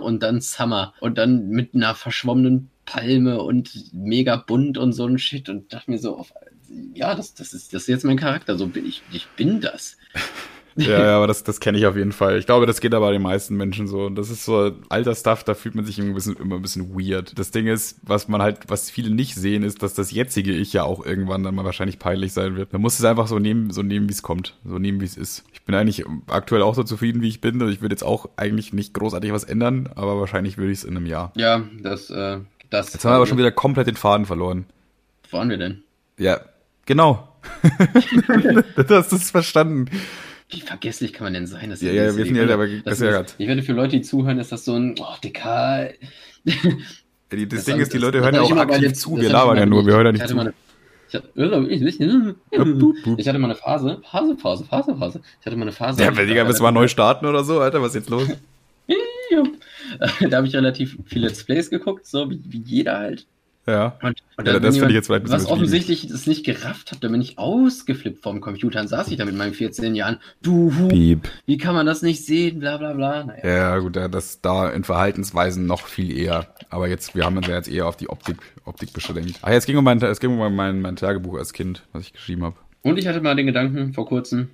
und dann Summer. Und dann mit einer verschwommenen Palme und mega bunt und so ein Shit und dachte mir so, auf, ja, das, das, ist, das ist jetzt mein Charakter, so bin ich, ich bin das. Ja, ja, aber das, das kenne ich auf jeden Fall. Ich glaube, das geht aber den meisten Menschen so. Und das ist so alter Stuff, da fühlt man sich immer ein, bisschen, immer ein bisschen weird. Das Ding ist, was man halt, was viele nicht sehen, ist, dass das jetzige Ich ja auch irgendwann dann mal wahrscheinlich peinlich sein wird. Man muss es einfach so nehmen, so nehmen, wie es kommt. So nehmen, wie es ist. Ich bin eigentlich aktuell auch so zufrieden, wie ich bin. Und ich würde jetzt auch eigentlich nicht großartig was ändern, aber wahrscheinlich würde ich es in einem Jahr. Ja, das, äh, das. Jetzt haben wir aber schon wieder komplett den Faden verloren. Wo waren wir denn? Ja, genau. du hast es verstanden. Wie vergesslich kann man denn sein? Das ja, ja, wir sind ja, aber das, das ist, Ich werde für Leute, die zuhören, ist das so ein, oh, Dicker. das, das, Ding ist, die Leute hören ja auch aktiv zu, wir labern ja nur, wir hören ja nicht zu. Ich, hatte, mal eine Phase, Phase, Phase, Phase, Phase. Ich hatte mal eine Phase. Ja, wenn Digga, du mal neu starten oder so, Alter, was ist jetzt los? da habe ich relativ viele Let's Plays geguckt, so wie, wie jeder halt. Ja. Und, und ja, das finde ich jetzt vielleicht ein bisschen Was offensichtlich das nicht gerafft habe, da bin ich ausgeflippt vom Computer. Dann saß ich da mit meinen 14 Jahren. Du, Piep. wie kann man das nicht sehen? Bla bla bla. Naja. Ja, gut, das da in Verhaltensweisen noch viel eher. Aber jetzt, wir haben uns ja jetzt eher auf die Optik, Optik beschränkt. Ah, jetzt ging um mein, es ging um mein, mein Tagebuch als Kind, was ich geschrieben habe. Und ich hatte mal den Gedanken vor kurzem,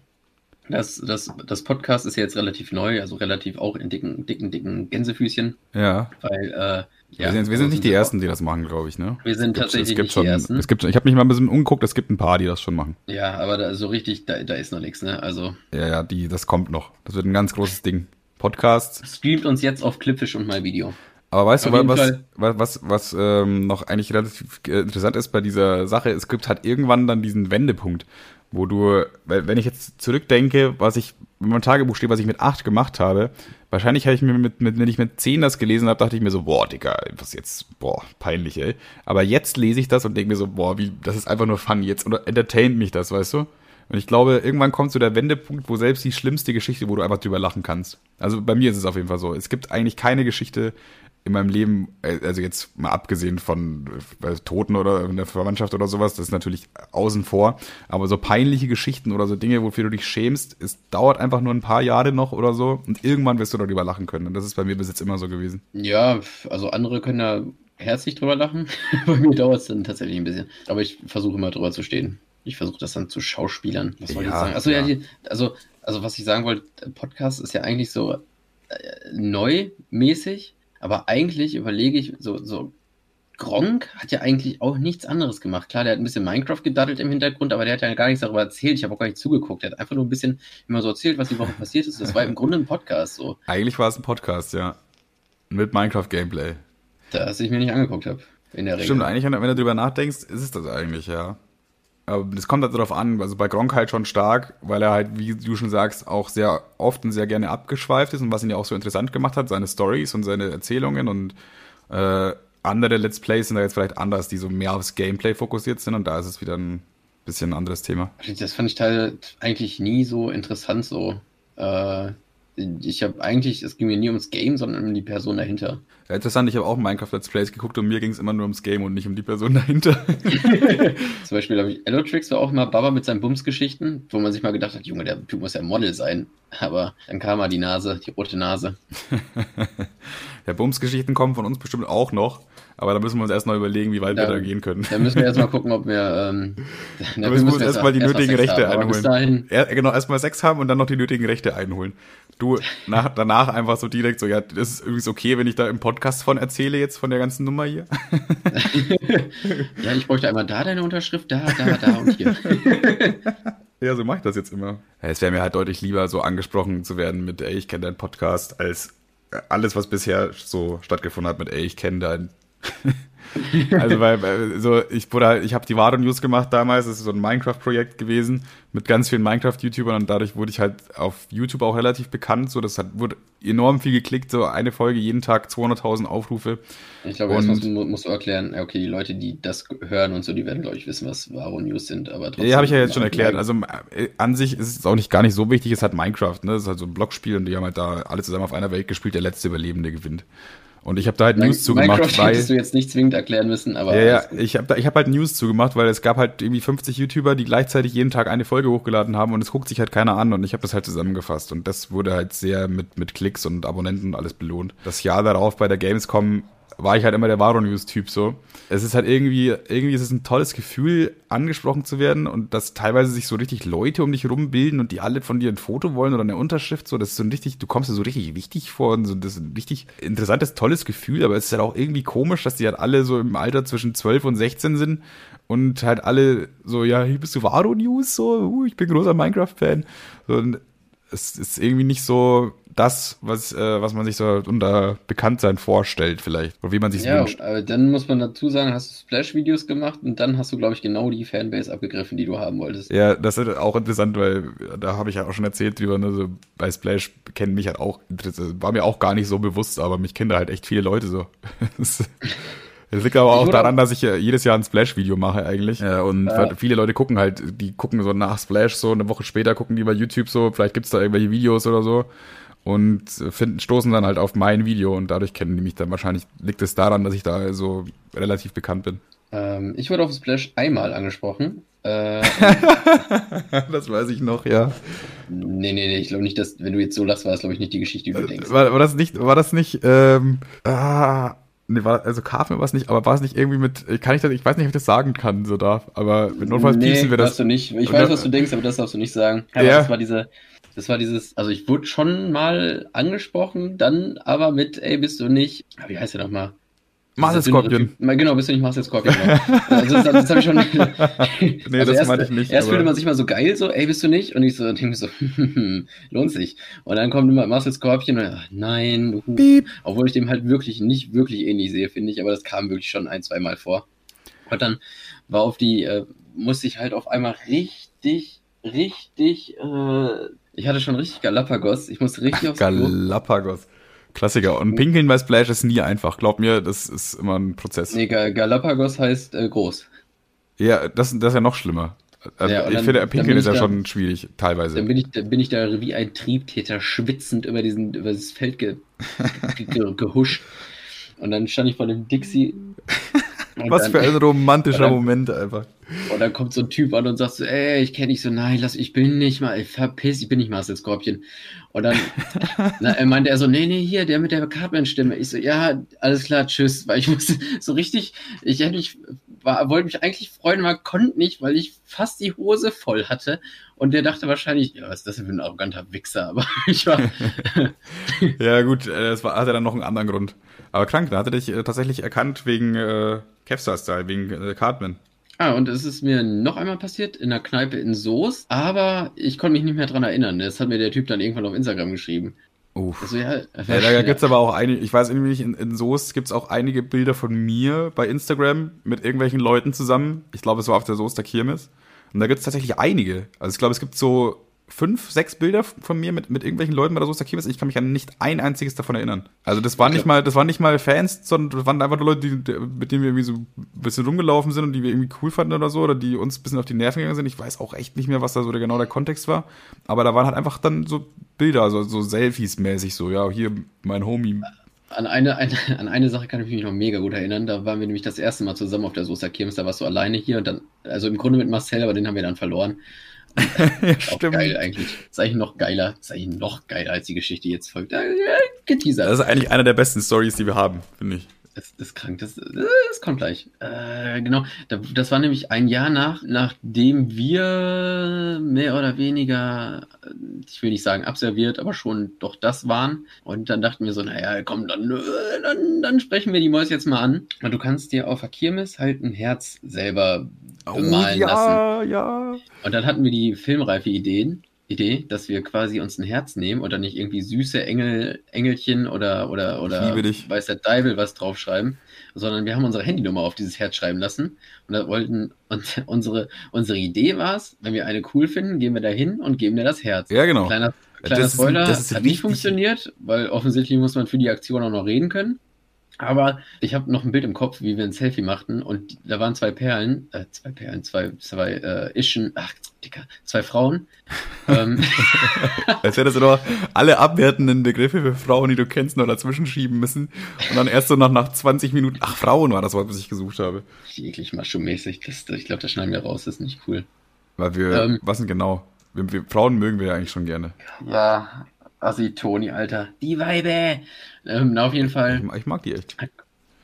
das, das, das Podcast ist ja jetzt relativ neu, also relativ auch in dicken, dicken, dicken Gänsefüßchen. Ja. Weil äh, ja, wir sind, wir sind nicht die Ersten, die das machen, glaube ich, ne? Wir sind gibt, tatsächlich es gibt nicht schon, die Ersten. Es gibt, ich habe mich mal ein bisschen umgeguckt, es gibt ein paar, die das schon machen. Ja, aber da, so richtig, da, da ist noch nichts, ne? Also. Ja, ja, die, das kommt noch. Das wird ein ganz großes Ding. Podcast. Streamt uns jetzt auf Clipfish und mal Video. Aber weißt Auf du, was, was, was, was ähm, noch eigentlich relativ äh, interessant ist bei dieser Sache? Es gibt halt irgendwann dann diesen Wendepunkt, wo du, wenn ich jetzt zurückdenke, was ich in meinem Tagebuch steht, was ich mit acht gemacht habe, wahrscheinlich habe ich mir mit, mit, wenn ich mit zehn das gelesen habe, dachte ich mir so, boah, Digga, was jetzt, boah, peinlich, ey. Aber jetzt lese ich das und denke mir so, boah, wie, das ist einfach nur fun jetzt oder entertaint mich das, weißt du? Und ich glaube, irgendwann kommt so der Wendepunkt, wo selbst die schlimmste Geschichte, wo du einfach drüber lachen kannst. Also bei mir ist es auf jeden Fall so. Es gibt eigentlich keine Geschichte, in meinem Leben, äh, also jetzt mal abgesehen von äh, Toten oder in der Verwandtschaft oder sowas, das ist natürlich außen vor, aber so peinliche Geschichten oder so Dinge, wofür du dich schämst, es dauert einfach nur ein paar Jahre noch oder so und irgendwann wirst du darüber lachen können und das ist bei mir bis jetzt immer so gewesen. Ja, also andere können da herzlich drüber lachen, bei mir dauert es dann tatsächlich ein bisschen, aber ich versuche immer drüber zu stehen. Ich versuche das dann zu schauspielern. Was soll ja, ich sagen? Achso, ja, ja also, also was ich sagen wollte, Podcast ist ja eigentlich so äh, neu mäßig aber eigentlich überlege ich, so, so Gronk hat ja eigentlich auch nichts anderes gemacht. Klar, der hat ein bisschen Minecraft gedaddelt im Hintergrund, aber der hat ja gar nichts darüber erzählt. Ich habe auch gar nicht zugeguckt. Der hat einfach nur ein bisschen immer so erzählt, was die Woche passiert ist. Das war im Grunde ein Podcast so. Eigentlich war es ein Podcast, ja. Mit Minecraft-Gameplay. Das ich mir nicht angeguckt habe. In der Regel. Stimmt, eigentlich, wenn du drüber nachdenkst, ist es das eigentlich, ja. Aber es kommt halt darauf an, also bei Gronk halt schon stark, weil er halt, wie du schon sagst, auch sehr oft und sehr gerne abgeschweift ist und was ihn ja auch so interessant gemacht hat, seine Stories und seine Erzählungen und äh, andere Let's Plays sind da jetzt vielleicht anders, die so mehr aufs Gameplay fokussiert sind und da ist es wieder ein bisschen ein anderes Thema. Das fand ich halt eigentlich nie so interessant so. Äh, ich habe eigentlich, es ging mir nie ums Game, sondern um die Person dahinter. Ja, interessant, ich habe auch Minecraft Let's Plays geguckt und mir ging es immer nur ums Game und nicht um die Person dahinter. Zum Beispiel habe ich Elotrix war auch immer Baba mit seinen Bums-Geschichten, wo man sich mal gedacht hat, Junge, der Typ muss ja Model sein. Aber dann kam mal die Nase, die rote Nase. ja, Bums-Geschichten kommen von uns bestimmt auch noch. Aber da müssen wir uns erstmal überlegen, wie weit da, wir da gehen können. Da müssen wir erstmal gucken, ob wir. Ähm, da müssen wir uns erstmal die erst nötigen Rechte haben, einholen. Er, genau, erstmal Sex haben und dann noch die nötigen Rechte einholen. Du nach, danach einfach so direkt so, ja, das ist übrigens okay, wenn ich da im Podcast von erzähle, jetzt von der ganzen Nummer hier. ja, ich bräuchte einmal da deine Unterschrift, da, da, da und hier. Ja, so mache ich das jetzt immer. Ja, es wäre mir halt deutlich lieber, so angesprochen zu werden mit, ey, ich kenne deinen Podcast, als alles, was bisher so stattgefunden hat mit, ey, ich kenne dein also weil, so ich wurde halt, ich habe die Vado News gemacht damals, das ist so ein Minecraft Projekt gewesen mit ganz vielen Minecraft YouTubern und dadurch wurde ich halt auf YouTube auch relativ bekannt, so das hat wurde enorm viel geklickt, so eine Folge jeden Tag 200.000 Aufrufe. Ich glaube, jetzt musst du, musst du erklären, okay, die Leute, die das hören und so, die werden glaube ich wissen, was Varo News sind, aber trotzdem. Ja, habe ich ja jetzt schon erklärt. Also äh, an sich ist es auch nicht gar nicht so wichtig, es hat Minecraft, ne? Es ist halt so ein Blockspiel und die haben halt da alle zusammen auf einer Welt gespielt, der letzte Überlebende gewinnt. Und ich habe da halt News zugemacht, Minecraft weil hättest du jetzt nicht zwingend erklären müssen, aber ja, ja, ich habe habe halt News zugemacht, weil es gab halt irgendwie 50 YouTuber, die gleichzeitig jeden Tag eine Folge hochgeladen haben und es guckt sich halt keiner an und ich habe das halt zusammengefasst und das wurde halt sehr mit mit Klicks und Abonnenten und alles belohnt. Das Jahr darauf bei der Gamescom war ich halt immer der Varo-News-Typ so. Es ist halt irgendwie, irgendwie ist es ein tolles Gefühl, angesprochen zu werden und dass teilweise sich so richtig Leute um dich rumbilden und die alle von dir ein Foto wollen oder eine Unterschrift, so, das ist so ein richtig, du kommst dir so richtig wichtig vor und so, das ist ein richtig interessantes, tolles Gefühl, aber es ist halt auch irgendwie komisch, dass die halt alle so im Alter zwischen 12 und 16 sind und halt alle so, ja, hier bist du Varo-News, so, uh, ich bin großer Minecraft-Fan. So, und es ist irgendwie nicht so, das, was, äh, was man sich so unter Bekanntsein vorstellt, vielleicht. Oder wie man sich ja, wünscht. Aber dann muss man dazu sagen, hast du Splash-Videos gemacht und dann hast du, glaube ich, genau die Fanbase abgegriffen, die du haben wolltest. Ja, das ist auch interessant, weil da habe ich ja auch schon erzählt drüber, ne, so bei Splash kennen mich halt auch, war mir auch gar nicht so bewusst, aber mich kennen da halt echt viele Leute so. Das liegt aber auch daran, dass ich jedes Jahr ein Splash-Video mache eigentlich. Und ja. viele Leute gucken halt, die gucken so nach Splash so, eine Woche später gucken die bei YouTube so, vielleicht gibt's da irgendwelche Videos oder so und finden, stoßen dann halt auf mein Video und dadurch kennen die mich dann wahrscheinlich. Liegt es daran, dass ich da so relativ bekannt bin. Ähm, ich wurde auf Splash einmal angesprochen. Äh, das weiß ich noch, ja. Nee, nee, nee, ich glaube nicht, dass, wenn du jetzt so lachst, war das, glaube ich, nicht die Geschichte, die du denkst. War, war das nicht, war das nicht, ähm, ah, Nee, war, also Carmen war es nicht, aber war es nicht irgendwie mit, kann ich das, ich weiß nicht, ob ich das sagen kann, so darf, aber mit notfalls nee, piepsen wir das. du nicht. Ich weiß, was du denkst, aber das darfst du nicht sagen. Aber ja. das war diese, das war dieses, also ich wurde schon mal angesprochen, dann aber mit, ey, bist du nicht, wie heißt der nochmal? Marcel Scorpion. Genau, bist du nicht Marcel Scorpion. Genau. also das, das habe ich schon. nee, also das erst, meinte ich nicht. Erst fühlte man sich mal so geil, so, ey, bist du nicht? Und ich so, denke mir so, lohnt sich. Und dann kommt immer Marcel Scorpion und ach, nein, uh, obwohl ich dem halt wirklich nicht wirklich ähnlich sehe, finde ich, aber das kam wirklich schon ein, zwei Mal vor. Und dann war auf die, äh, musste ich halt auf einmal richtig, richtig, äh, ich hatte schon richtig Galapagos. Ich musste richtig aufs Galapagos. Klassiker. Und Pinkeln bei Splash ist nie einfach. Glaub mir, das ist immer ein Prozess. Nee, Galapagos heißt äh, groß. Ja, das, das ist ja noch schlimmer. Also ja, ich dann, finde, Pinkeln ist ja da, schon schwierig, teilweise. Dann bin ich, dann bin ich da wie ein Triebtäter schwitzend über diesen, über das Feld ge, ge, gehuscht. Und dann stand ich vor dem Dixie. Was für ein romantischer dann, Moment einfach. Und dann kommt so ein Typ an und sagt so, ey, ich kenne dich so, nein, lass, ich bin nicht mal, verpiss, ich bin nicht Marcel Scorpion. Und dann na, er meinte er so, nee, nee, hier, der mit der Cartman-Stimme. Ich so, ja, alles klar, tschüss. Weil ich musste so richtig, ich hätte mich, war, wollte mich eigentlich freuen, aber konnte nicht, weil ich fast die Hose voll hatte. Und der dachte wahrscheinlich, ja, was ist das denn für ein arroganter Wichser? Aber ich war. ja, gut, äh, das war, hatte dann noch einen anderen Grund. Aber krank, da hatte dich äh, tatsächlich erkannt wegen äh, Kevstar-Style, wegen äh, Cartman. Ah, und es ist mir noch einmal passiert in der Kneipe in Soest, aber ich konnte mich nicht mehr dran erinnern. Das hat mir der Typ dann irgendwann auf Instagram geschrieben. Uff. Also, ja, ja, da gibt's aber auch einige, ich weiß nämlich, in, in Soest gibt's auch einige Bilder von mir bei Instagram mit irgendwelchen Leuten zusammen. Ich glaube, es war auf der Soester Kirmes. Und da gibt's tatsächlich einige. Also ich glaube, es gibt so fünf, sechs Bilder von mir mit, mit irgendwelchen Leuten bei der Soester Kirmes. Ich kann mich an nicht ein einziges davon erinnern. Also das waren nicht mal, das waren nicht mal Fans, sondern das waren einfach nur Leute, die, mit denen wir irgendwie so ein bisschen rumgelaufen sind und die wir irgendwie cool fanden oder so, oder die uns ein bisschen auf die Nerven gegangen sind. Ich weiß auch echt nicht mehr, was da so der, genau der Kontext war. Aber da waren halt einfach dann so Bilder, also so Selfies-mäßig so, ja, hier mein Homie. An eine, eine, an eine Sache kann ich mich noch mega gut erinnern. Da waren wir nämlich das erste Mal zusammen auf der Soester Kirmes. Da warst du alleine hier und dann, also im Grunde mit Marcel, aber den haben wir dann verloren. ja, stimmt. geil eigentlich. ist eigentlich noch geiler. ist eigentlich noch geiler, als die Geschichte jetzt folgt. Äh, geteasert. Das ist eigentlich eine der besten Stories, die wir haben, finde ich. Das, ist krank, das, das kommt gleich. Äh, genau, das war nämlich ein Jahr nach, nachdem wir mehr oder weniger, ich will nicht sagen absolviert, aber schon doch das waren. Und dann dachten wir so, naja, komm, dann, dann, dann sprechen wir die Mäuse jetzt mal an. Und du kannst dir auf der Kirmes halt ein Herz selber bemalen oh, ja, lassen. Ja. Und dann hatten wir die filmreife Ideen Idee, dass wir quasi uns ein Herz nehmen und dann nicht irgendwie süße Engel, Engelchen oder, oder, oder weiß der Deibel was draufschreiben, sondern wir haben unsere Handynummer auf dieses Herz schreiben lassen und da wollten, und unsere, unsere Idee war es, wenn wir eine cool finden, gehen wir da hin und geben dir das Herz. Ja, genau. Kleiner, kleiner Das ist- Spoiler, das ist hat nicht funktioniert, weil offensichtlich muss man für die Aktion auch noch reden können. Aber ich habe noch ein Bild im Kopf, wie wir ein Selfie machten und da waren zwei Perlen, äh, zwei Perlen, zwei, zwei äh, Ischen, ach, Dicker, zwei Frauen. ähm, Als hättest du doch alle abwertenden Begriffe für Frauen, die du kennst, noch dazwischen schieben müssen. Und dann erst so nach, nach 20 Minuten, ach, Frauen war das Wort, was ich gesucht habe. eklig macho-mäßig, das, das, ich glaube, das schneiden wir raus, das ist nicht cool. Weil wir, Ähm. was denn genau? Wir, wir, Frauen mögen wir ja eigentlich schon gerne. Ja, Assi Toni, Alter, die Weibe! Ähm, na, auf jeden Fall. Ich, mag- ich mag die echt.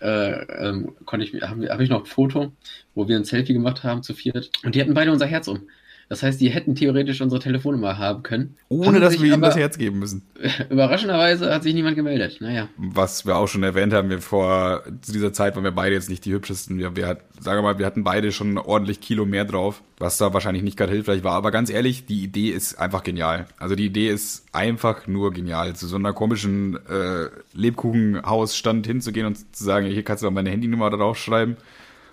äh, ähm, konnte ich, habe hab ich noch ein Foto, wo wir ein Selfie gemacht haben zu viert. Und die hatten beide unser Herz um. Das heißt, die hätten theoretisch unsere Telefonnummer haben können. Ohne dass wir ihnen das Herz geben müssen. Überraschenderweise hat sich niemand gemeldet. Naja. Was wir auch schon erwähnt haben, wir vor zu dieser Zeit waren wir beide jetzt nicht die hübschesten. Wir, wir wir mal, wir hatten beide schon ordentlich Kilo mehr drauf, was da wahrscheinlich nicht gerade hilfreich war. Aber ganz ehrlich, die Idee ist einfach genial. Also die Idee ist einfach nur genial. Zu so einer komischen äh, Lebkuchenhausstand hinzugehen und zu sagen, hier kannst du mal meine Handynummer draufschreiben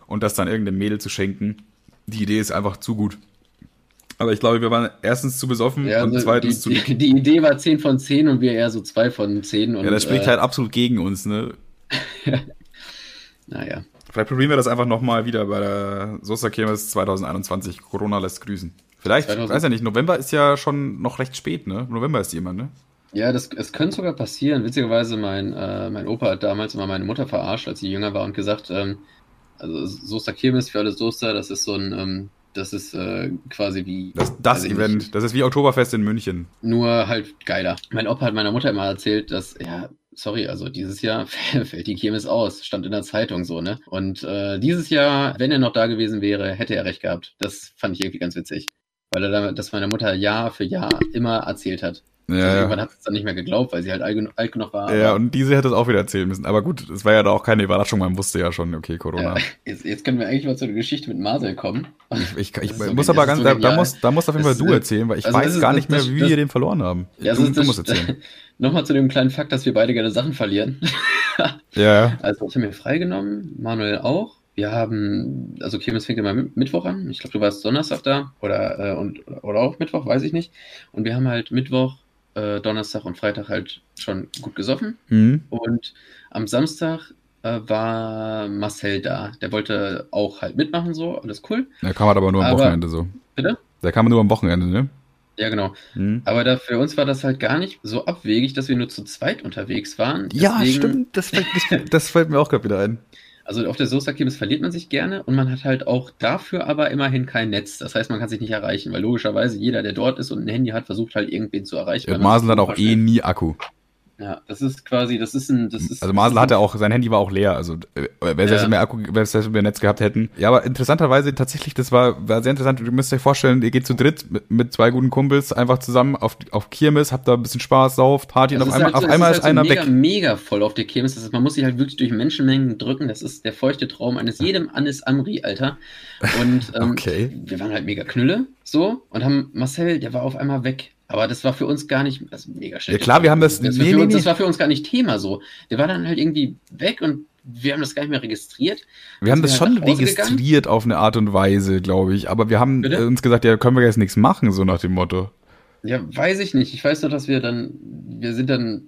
und das dann irgendeinem Mädel zu schenken. Die Idee ist einfach zu gut. Aber ich glaube, wir waren erstens zu besoffen Ja, und also zweitens die, zu. die, die Idee war 10 von 10 und wir eher so 2 von 10. Und, Ja, das spricht äh, halt absolut gegen uns, ne? Naja. Vielleicht probieren wir das einfach nochmal wieder bei der Sosa Kirmes 2021. Corona lässt grüßen. Vielleicht, 2000 weiß ja nicht, November ist ja schon noch recht spät, ne? November ist immer, ne? Ja, das, es könnte sogar passieren. Witzigerweise, mein, äh, mein Opa hat damals immer meine Mutter verarscht, als sie jünger war und gesagt, ähm, also Soester Kirmes für alle Soester, das ist so ein, ähm, das ist äh, quasi wie Das, das Event, nicht, das ist wie Oktoberfest in München. nur halt geiler. Mein Opa hat meiner Mutter immer erzählt, dass, ja, sorry, also dieses Jahr fällt die Kirmes aus, stand in der Zeitung so, ne? Und äh, dieses Jahr, wenn er noch da gewesen wäre, hätte er recht gehabt. Das fand ich irgendwie ganz witzig. Weil er das meine Mutter Jahr für Jahr immer erzählt hat. Also Ja, irgendwann ja. hat es dann nicht mehr geglaubt, weil sie halt alt, genu- alt genug war. ja, und diese hätte es auch wieder erzählen müssen. Aber gut, es war ja da auch keine Überraschung, man wusste ja schon, okay, Corona. Ja, jetzt, jetzt können wir eigentlich mal zu der Geschichte mit Marcel kommen. Ich, ich, ich so muss aber ganz, so da, da, genial. muss, da muss auf jeden Fall du erzählen, weil ich also weiß gar nicht mehr, wie das- wir den verloren haben. Ja, du, du musst erzählen. Nochmal zu dem kleinen Fakt, dass wir beide gerne Sachen verlieren. Ja, Also ich habe mir freigenommen, Manuel auch. Wir haben, also Kirmes fängt immer mit- Mittwoch an. Ich glaube, du warst Donnerstag da oder, äh, und, oder auch Mittwoch, weiß ich nicht. Und wir haben halt Mittwoch, äh, Donnerstag und Freitag halt schon gut gesoffen. mhm. Und am Samstag äh, war Marcel da. Der wollte auch halt mitmachen, so, alles cool. der kam halt aber nur am Aber- Wochenende so. Bitte? Der kam nur am Wochenende, ne? Ja, genau. Mhm. Aber da, für uns war das halt gar nicht so abwegig, dass wir nur zu zweit unterwegs waren. Ja, Deswegen- stimmt, das fällt, das, das fällt mir auch gerade wieder ein. Also auf der Soße-Kirmes verliert man sich gerne und man hat halt auch dafür aber immerhin kein Netz. Das heißt, man kann sich nicht erreichen, weil logischerweise jeder, der dort ist und ein Handy hat, versucht halt irgendwen zu erreichen. Ja, Masel hat auch eh nie Akku. Ja, das ist quasi, das ist ein, das ist. Also Masel hatte auch, sein Handy war auch leer. Also äh, wenn sie Ja. mehr Akku, wenn sie mehr Netz gehabt hätten. Ja, aber interessanterweise tatsächlich, das war, war sehr interessant. Du müsst euch vorstellen, ihr geht zu dritt mit, mit zwei guten Kumpels einfach zusammen auf, auf Kirmes, habt da ein bisschen Spaß, sauft, Party und auf ist einmal, halt so- auf einmal ist, ist halt einer so mega, weg. mega voll auf der Kirmes. Das ist, man muss sich halt wirklich durch Menschenmengen drücken. Das ist der feuchte Traum eines jedem Anis Amri, Alter. Und ähm, Okay. wir waren halt mega Knülle, so, und haben Marcel, der war auf einmal weg. Aber das war für uns gar nicht, das ist mega schlecht. Ja, klar, wir haben das- Das, nee, nee, uns, das war für uns gar nicht Thema so. Der war dann halt irgendwie weg und wir haben das gar nicht mehr registriert. Wir haben sind das wir schon registriert auf eine Art und Weise, glaube ich. Aber wir haben Bitte? uns gesagt, ja, können wir jetzt nichts machen, so nach dem Motto. Ja, weiß ich nicht. Ich weiß nur, dass wir dann, wir sind dann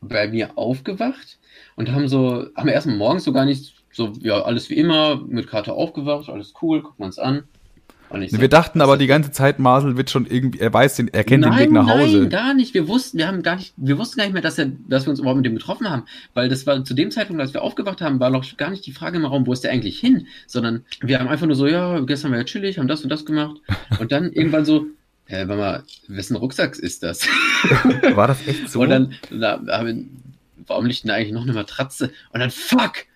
bei mir aufgewacht und haben so, haben erstmal morgens so gar nicht, so, ja, alles wie immer, mit Karte aufgewacht, alles cool, gucken wir uns an. Und ich Wir dachten aber die ganze Zeit, Masel wird schon irgendwie, er weiß den, er kennt den nein, Weg nach Hause. Nein, gar nicht. Wir wussten, wir haben gar nicht, wir wussten gar nicht mehr, dass, er, dass wir uns überhaupt mit dem getroffen haben. Weil das war zu dem Zeitpunkt, als wir aufgewacht haben, war noch gar nicht die Frage im Raum, wo ist der eigentlich hin? Sondern wir haben einfach nur so, ja, gestern war ja chillig, haben das und das gemacht. Und dann irgendwann so, hä, warte mal, wessen Rucksack ist das? War das echt so? Und dann, da haben wir, warum liegt denn eigentlich noch eine Matratze? Und dann, fuck!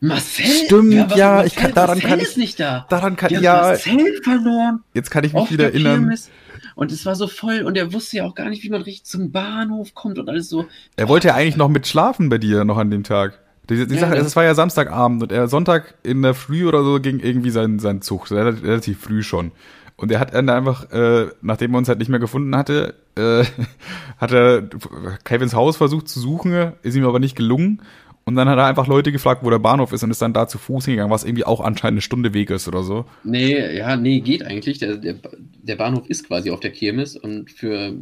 Marcel? Stimmt, was- ja, ich kann- daran Marcel kann ich- ist nicht da. Daran kann, haben ja, Marcel verloren jetzt kann ich mich wieder der erinnern. Kirmes. Und es war so voll und er wusste ja auch gar nicht, wie man richtig zum Bahnhof kommt und alles so. Er wollte ja eigentlich noch mit schlafen bei dir noch an dem Tag. Die, die Ja, Sache, es war ja Samstagabend und er Sonntag in der Früh oder so ging irgendwie sein, sein Zug, relativ relativ früh schon. Und er hat dann einfach, äh, nachdem er uns halt nicht mehr gefunden hatte, äh, hat er Kevins Haus versucht zu suchen, ist ihm aber nicht gelungen. Und dann hat er einfach Leute gefragt, wo der Bahnhof ist und ist dann da zu Fuß hingegangen, was irgendwie auch anscheinend eine Stunde Weg ist oder so. Nee, ja, nee, geht eigentlich. Der, der, der Bahnhof ist quasi auf der Kirmes und für,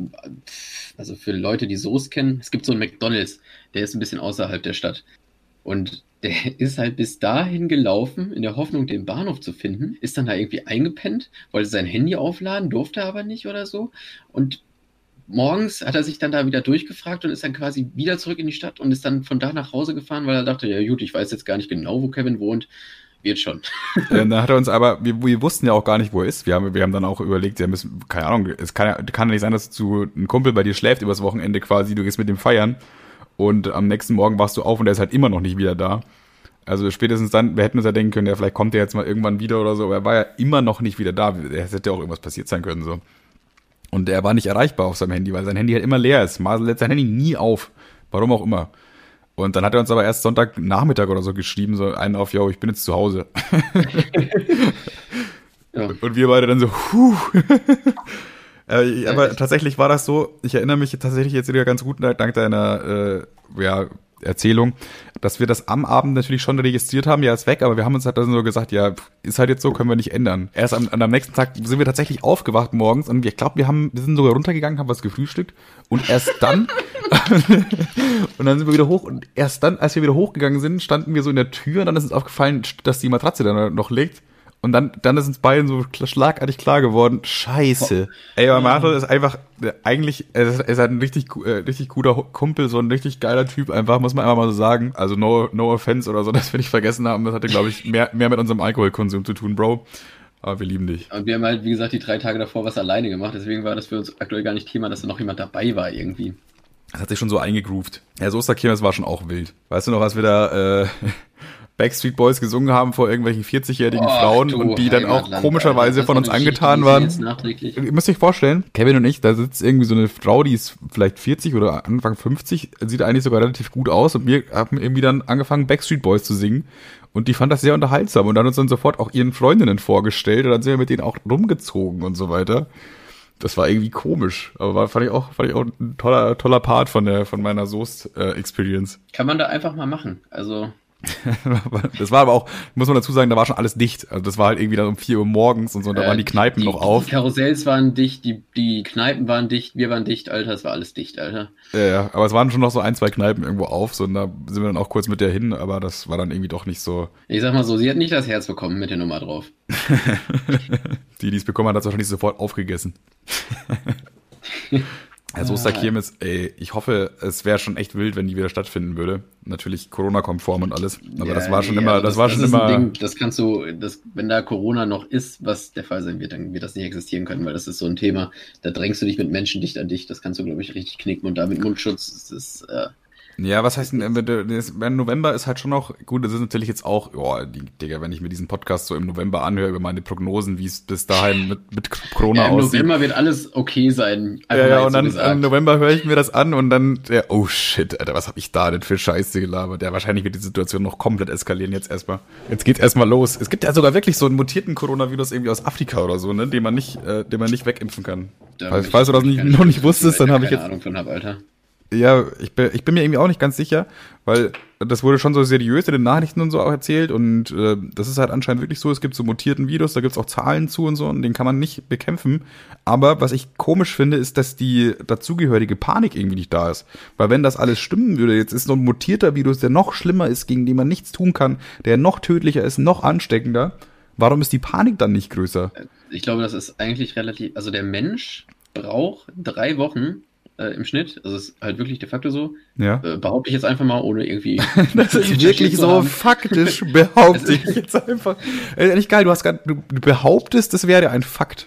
also für Leute, die Soße kennen, es gibt so einen McDonalds, der ist ein bisschen außerhalb der Stadt. Und der ist halt bis dahin gelaufen, in der Hoffnung, den Bahnhof zu finden, ist dann da irgendwie eingepennt, wollte sein Handy aufladen, durfte aber nicht oder so. Und morgens hat er sich dann da wieder durchgefragt und ist dann quasi wieder zurück in die Stadt und ist dann von da nach Hause gefahren, weil er dachte, ja gut, ich weiß jetzt gar nicht genau, wo Kevin wohnt. Wird schon. Dann hat er uns aber, wir, wir, wussten ja auch gar nicht, wo er ist. Wir haben, wir haben dann auch überlegt, ja, müssen, keine Ahnung, es kann, kann ja nicht sein, dass du ein Kumpel bei dir schläft übers Wochenende quasi, du gehst mit dem feiern und am nächsten Morgen wachst du auf und er ist halt immer noch nicht wieder da. Also spätestens dann, wir hätten uns ja denken können, ja, vielleicht kommt er jetzt mal irgendwann wieder oder so, aber er war ja immer noch nicht wieder da. Es hätte ja auch irgendwas passiert sein können, so. Und er war nicht erreichbar auf seinem Handy, weil sein Handy halt immer leer ist. Marcel lädt sein Handy nie auf. Warum auch immer. Und dann hat er uns aber erst Sonntagnachmittag oder so geschrieben, so einen auf, yo, ich bin jetzt zu Hause. ja. Und wir beide dann so, puh. äh, aber tatsächlich war das so, ich erinnere mich tatsächlich jetzt wieder ganz gut dank deiner äh, ja, Erzählung, dass wir das am Abend natürlich schon registriert haben, ja, ist weg, aber wir haben uns halt dann so gesagt, ja, ist halt jetzt so, können wir nicht ändern. Erst am, am nächsten Tag sind wir tatsächlich aufgewacht morgens und ich glaube, wir haben, wir sind sogar runtergegangen, haben was gefrühstückt und erst dann und dann sind wir wieder hoch und erst dann, als wir wieder hochgegangen sind, standen wir so in der Tür und dann ist uns aufgefallen, dass die Matratze da noch liegt und dann, dann ist uns beiden so schlagartig klar geworden, scheiße. Ey, aber Martel ist einfach, eigentlich, er ist, ist halt ein richtig, äh, richtig guter Kumpel, so ein richtig geiler Typ, einfach, muss man einfach mal so sagen. Also no, no offense oder so, dass wir nicht vergessen haben. Das hatte, glaube ich, mehr, mehr mit unserem Alkoholkonsum zu tun, Bro. Aber wir lieben dich. Und wir haben halt, wie gesagt, die drei Tage davor was alleine gemacht. Deswegen war das für uns aktuell gar nicht Thema, dass da noch jemand dabei war irgendwie. Das hat sich schon so eingegroovt. Ja, so ist der Kirmes war schon auch wild. Weißt du noch, was wir da äh, Backstreet Boys gesungen haben vor irgendwelchen 40-jährigen oh, Frauen und die dann auch komischerweise von uns angetan waren. Ihr müsst euch vorstellen, Kevin und ich, da sitzt irgendwie so eine Frau, die ist vielleicht 40 oder Anfang 50, sieht eigentlich sogar relativ gut aus und wir haben irgendwie dann angefangen Backstreet Boys zu singen und die fand das sehr unterhaltsam und dann uns dann sofort auch ihren Freundinnen vorgestellt und dann sind wir mit denen auch rumgezogen und so weiter. Das war irgendwie komisch, aber war, fand ich auch, fand ich auch ein toller, toller Part von der, von meiner Soest-Experience. Äh, Kann man da einfach mal machen. Also, das war aber auch, muss man dazu sagen, da war schon alles dicht. Also das war halt irgendwie dann um 4 Uhr morgens und so, und da äh, waren die Kneipen die, noch auf. Die Karussells waren dicht, die, die Kneipen waren dicht, wir waren dicht, Alter, es war alles dicht, Alter. Ja, ja, aber es waren schon noch so ein, zwei Kneipen irgendwo auf, so und da sind wir dann auch kurz mit der hin, aber das war dann irgendwie doch nicht so. Ich sag mal so, sie hat nicht das Herz bekommen mit der Nummer drauf. die, die es bekommen hat, hat es wahrscheinlich sofort aufgegessen. Also Osterkirmes, ey, ich hoffe, es wäre schon echt wild, wenn die wieder stattfinden würde. Natürlich Corona-konform und alles. Aber ja, das war schon nee, immer, das, das, war das schon immer. Ding, das kannst du, das, wenn da Corona noch ist, was der Fall sein wird, dann wird das nicht existieren können, weil das ist so ein Thema. Da drängst du dich mit Menschen dicht an dich. Das kannst du, glaube ich, richtig knicken. Und da mit Mundschutz ist es, äh, ja, was heißt denn, im November ist halt schon noch, gut, das ist natürlich jetzt auch, oh, Digga, wenn ich mir diesen Podcast so im November anhöre über meine Prognosen, wie es bis dahin mit, mit Corona ja, im aussieht. Im November wird alles okay sein. Ja, ja, und dann so im November höre ich mir das an und dann, ja, oh shit, Alter, was hab ich da denn für Scheiße gelabert? Ja, wahrscheinlich wird die Situation noch komplett eskalieren jetzt erstmal. Jetzt geht's erstmal los. Es gibt ja sogar wirklich so einen mutierten Coronavirus irgendwie aus Afrika oder so, ne, den man nicht, äh, den man nicht wegimpfen kann. Falls, falls du das nicht, noch nicht wusstest, dann habe ich jetzt. Ahnung von hab, Alter. Ja, ich bin, ich bin mir irgendwie auch nicht ganz sicher, weil das wurde schon so seriös in den Nachrichten und so auch erzählt und äh, das ist halt anscheinend wirklich so, es gibt so mutierten Virus, da gibt's auch Zahlen zu und so und den kann man nicht bekämpfen. Aber was ich komisch finde, ist, dass die dazugehörige Panik irgendwie nicht da ist. Weil wenn das alles stimmen würde, jetzt ist so ein mutierter Virus, der noch schlimmer ist, gegen den man nichts tun kann, der noch tödlicher ist, noch ansteckender, warum ist die Panik dann nicht größer? Ich glaube, das ist eigentlich relativ, also der Mensch braucht drei Wochen, äh, im Schnitt. Also ist halt wirklich de facto so. Ja. Äh, behaupte ich jetzt einfach mal, ohne irgendwie. das ist wirklich so faktisch, behaupte ich jetzt einfach. Äh, nicht geil, du hast grad, du behauptest, das wäre ein Fakt.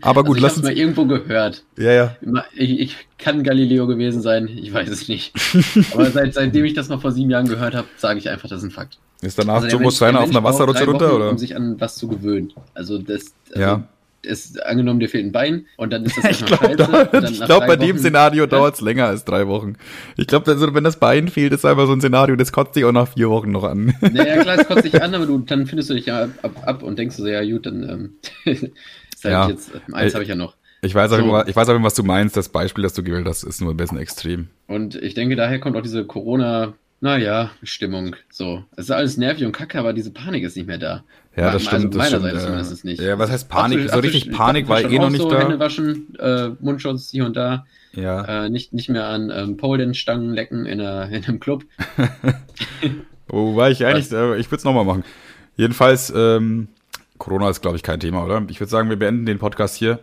Aber gut, also ich lass uns. mal irgendwo gehört. Ja, ja. Ich, ich, kann Galileo gewesen sein, ich weiß es nicht. Aber seit, seitdem ich das mal vor sieben Jahren gehört habe, sage ich einfach, das ist ein Fakt. Ist danach also Jomo Steiner auf einer Wasserrutsche runter, oder? Um sich an was zu gewöhnen. Also das. Also ja. Es, angenommen, dir fehlt ein Bein und dann ist das ich glaube, glaub, bei dem Szenario dauert es länger als drei Wochen. Ich glaube, also, wenn das Bein fehlt, ist einfach so ein Szenario, das kotzt dich auch nach vier Wochen noch an. Naja, klar, es kotzt dich an, aber du, dann findest du dich ja ab, ab und denkst so, ja gut, dann ähm, ist halt ja. jetzt, eins habe ich ja noch. Ich weiß, auch, so. ich weiß auch, was du meinst. Das Beispiel, das du gewählt hast, ist nur ein bisschen extrem. Und ich denke, daher kommt auch diese Corona- naja, Stimmung. So. Es ist alles nervig und kacke, aber diese Panik ist nicht mehr da. Ja, das also stimmt. Also das stimmt, Seite nicht. Ja, was heißt Panik? Absolut, so richtig Panik war eh noch nicht so da. Hände waschen, äh, Mundschutz hier und da. Ja. Äh, nicht, nicht mehr an ähm, Polen-Stangen lecken in, einer, in einem Club. oh, war ich eigentlich, äh, ich würde es nochmal machen. Jedenfalls, ähm, Corona ist, glaube ich, kein Thema, oder? Ich würde sagen, wir beenden den Podcast hier.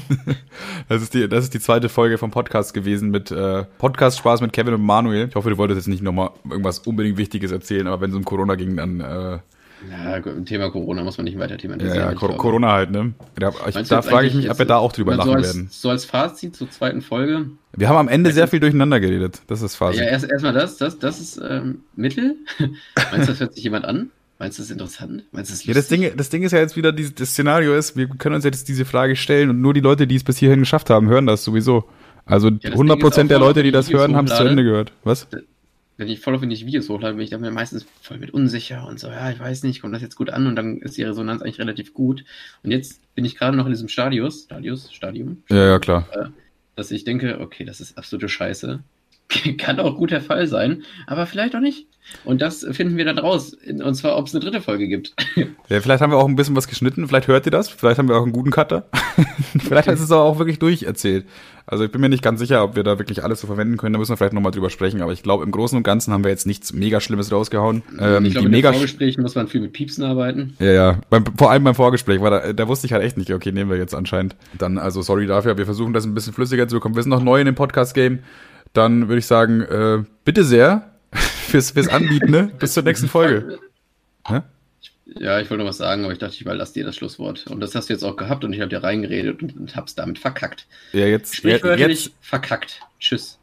das, ist die, das ist die zweite Folge vom Podcast gewesen mit äh, Podcast-Spaß mit Kevin und Manuel. Ich hoffe, du wolltest jetzt nicht nochmal irgendwas unbedingt Wichtiges erzählen, aber wenn es um Corona ging, dann. Äh, ja, im Thema Corona muss man nicht weiter thematisieren. Ja, ja Corona halt, ne? Da, ich, da frage ich mich, ob wir da auch drüber lachen so als, werden. So als Fazit zur zweiten Folge. Wir haben am Ende sehr viel durcheinander geredet. Das ist Fazit. Ja, erstmal erst das, das, das ist ähm, Mittel. Meinst du, das hört sich jemand an? Meinst du das interessant? Meinst du das Ja, das Ding, das Ding ist ja jetzt wieder, dieses, das Szenario ist, wir können uns jetzt diese Frage stellen und nur die Leute, die es bis hierhin geschafft haben, hören das sowieso. Also ja, 100% der Leute, die das hören, haben es zu Ende gehört. Was? Wenn ich voll auf wenn ich Videos hochlade, bin ich dann meistens voll mit unsicher und so, ja, ich weiß nicht, kommt das jetzt gut an und dann ist die Resonanz eigentlich relativ gut. Und jetzt bin ich gerade noch in diesem Stadius, Stadius, Stadium. Ja, ja, klar. Äh, dass ich denke, okay, das ist absolute Scheiße. Kann auch gut der Fall sein, aber vielleicht auch nicht. Und das finden wir dann raus. Und zwar, ob es eine dritte Folge gibt. Ja, vielleicht haben wir auch ein bisschen was geschnitten. Vielleicht hört ihr das. Vielleicht haben wir auch einen guten Cutter. vielleicht ist es auch wirklich durcherzählt. Also ich bin mir nicht ganz sicher, ob wir da wirklich alles so verwenden können. Da müssen wir vielleicht nochmal drüber sprechen. Aber ich glaube, im Großen und Ganzen haben wir jetzt nichts mega Schlimmes rausgehauen. Ähm, ich glaube, in mega Vorgesprächen muss man viel mit Piepsen arbeiten. Ja, ja. Beim, vor allem beim Vorgespräch, weil da, da wusste ich halt echt nicht, okay, nehmen wir jetzt anscheinend. Dann, also sorry dafür. Wir versuchen das ein bisschen flüssiger zu bekommen. Wir sind noch neu in dem Podcast-Game dann würde ich sagen, äh, bitte sehr fürs, fürs Anbieten, ne? Bis zur nächsten Folge. Hä? Ja, ich wollte noch was sagen, aber ich dachte, ich überlasse dir das Schlusswort. Und das hast du jetzt auch gehabt und ich habe dir reingeredet und, und hab's damit verkackt. Ja, jetzt. Sprichwörtlich jetzt, verkackt. Tschüss.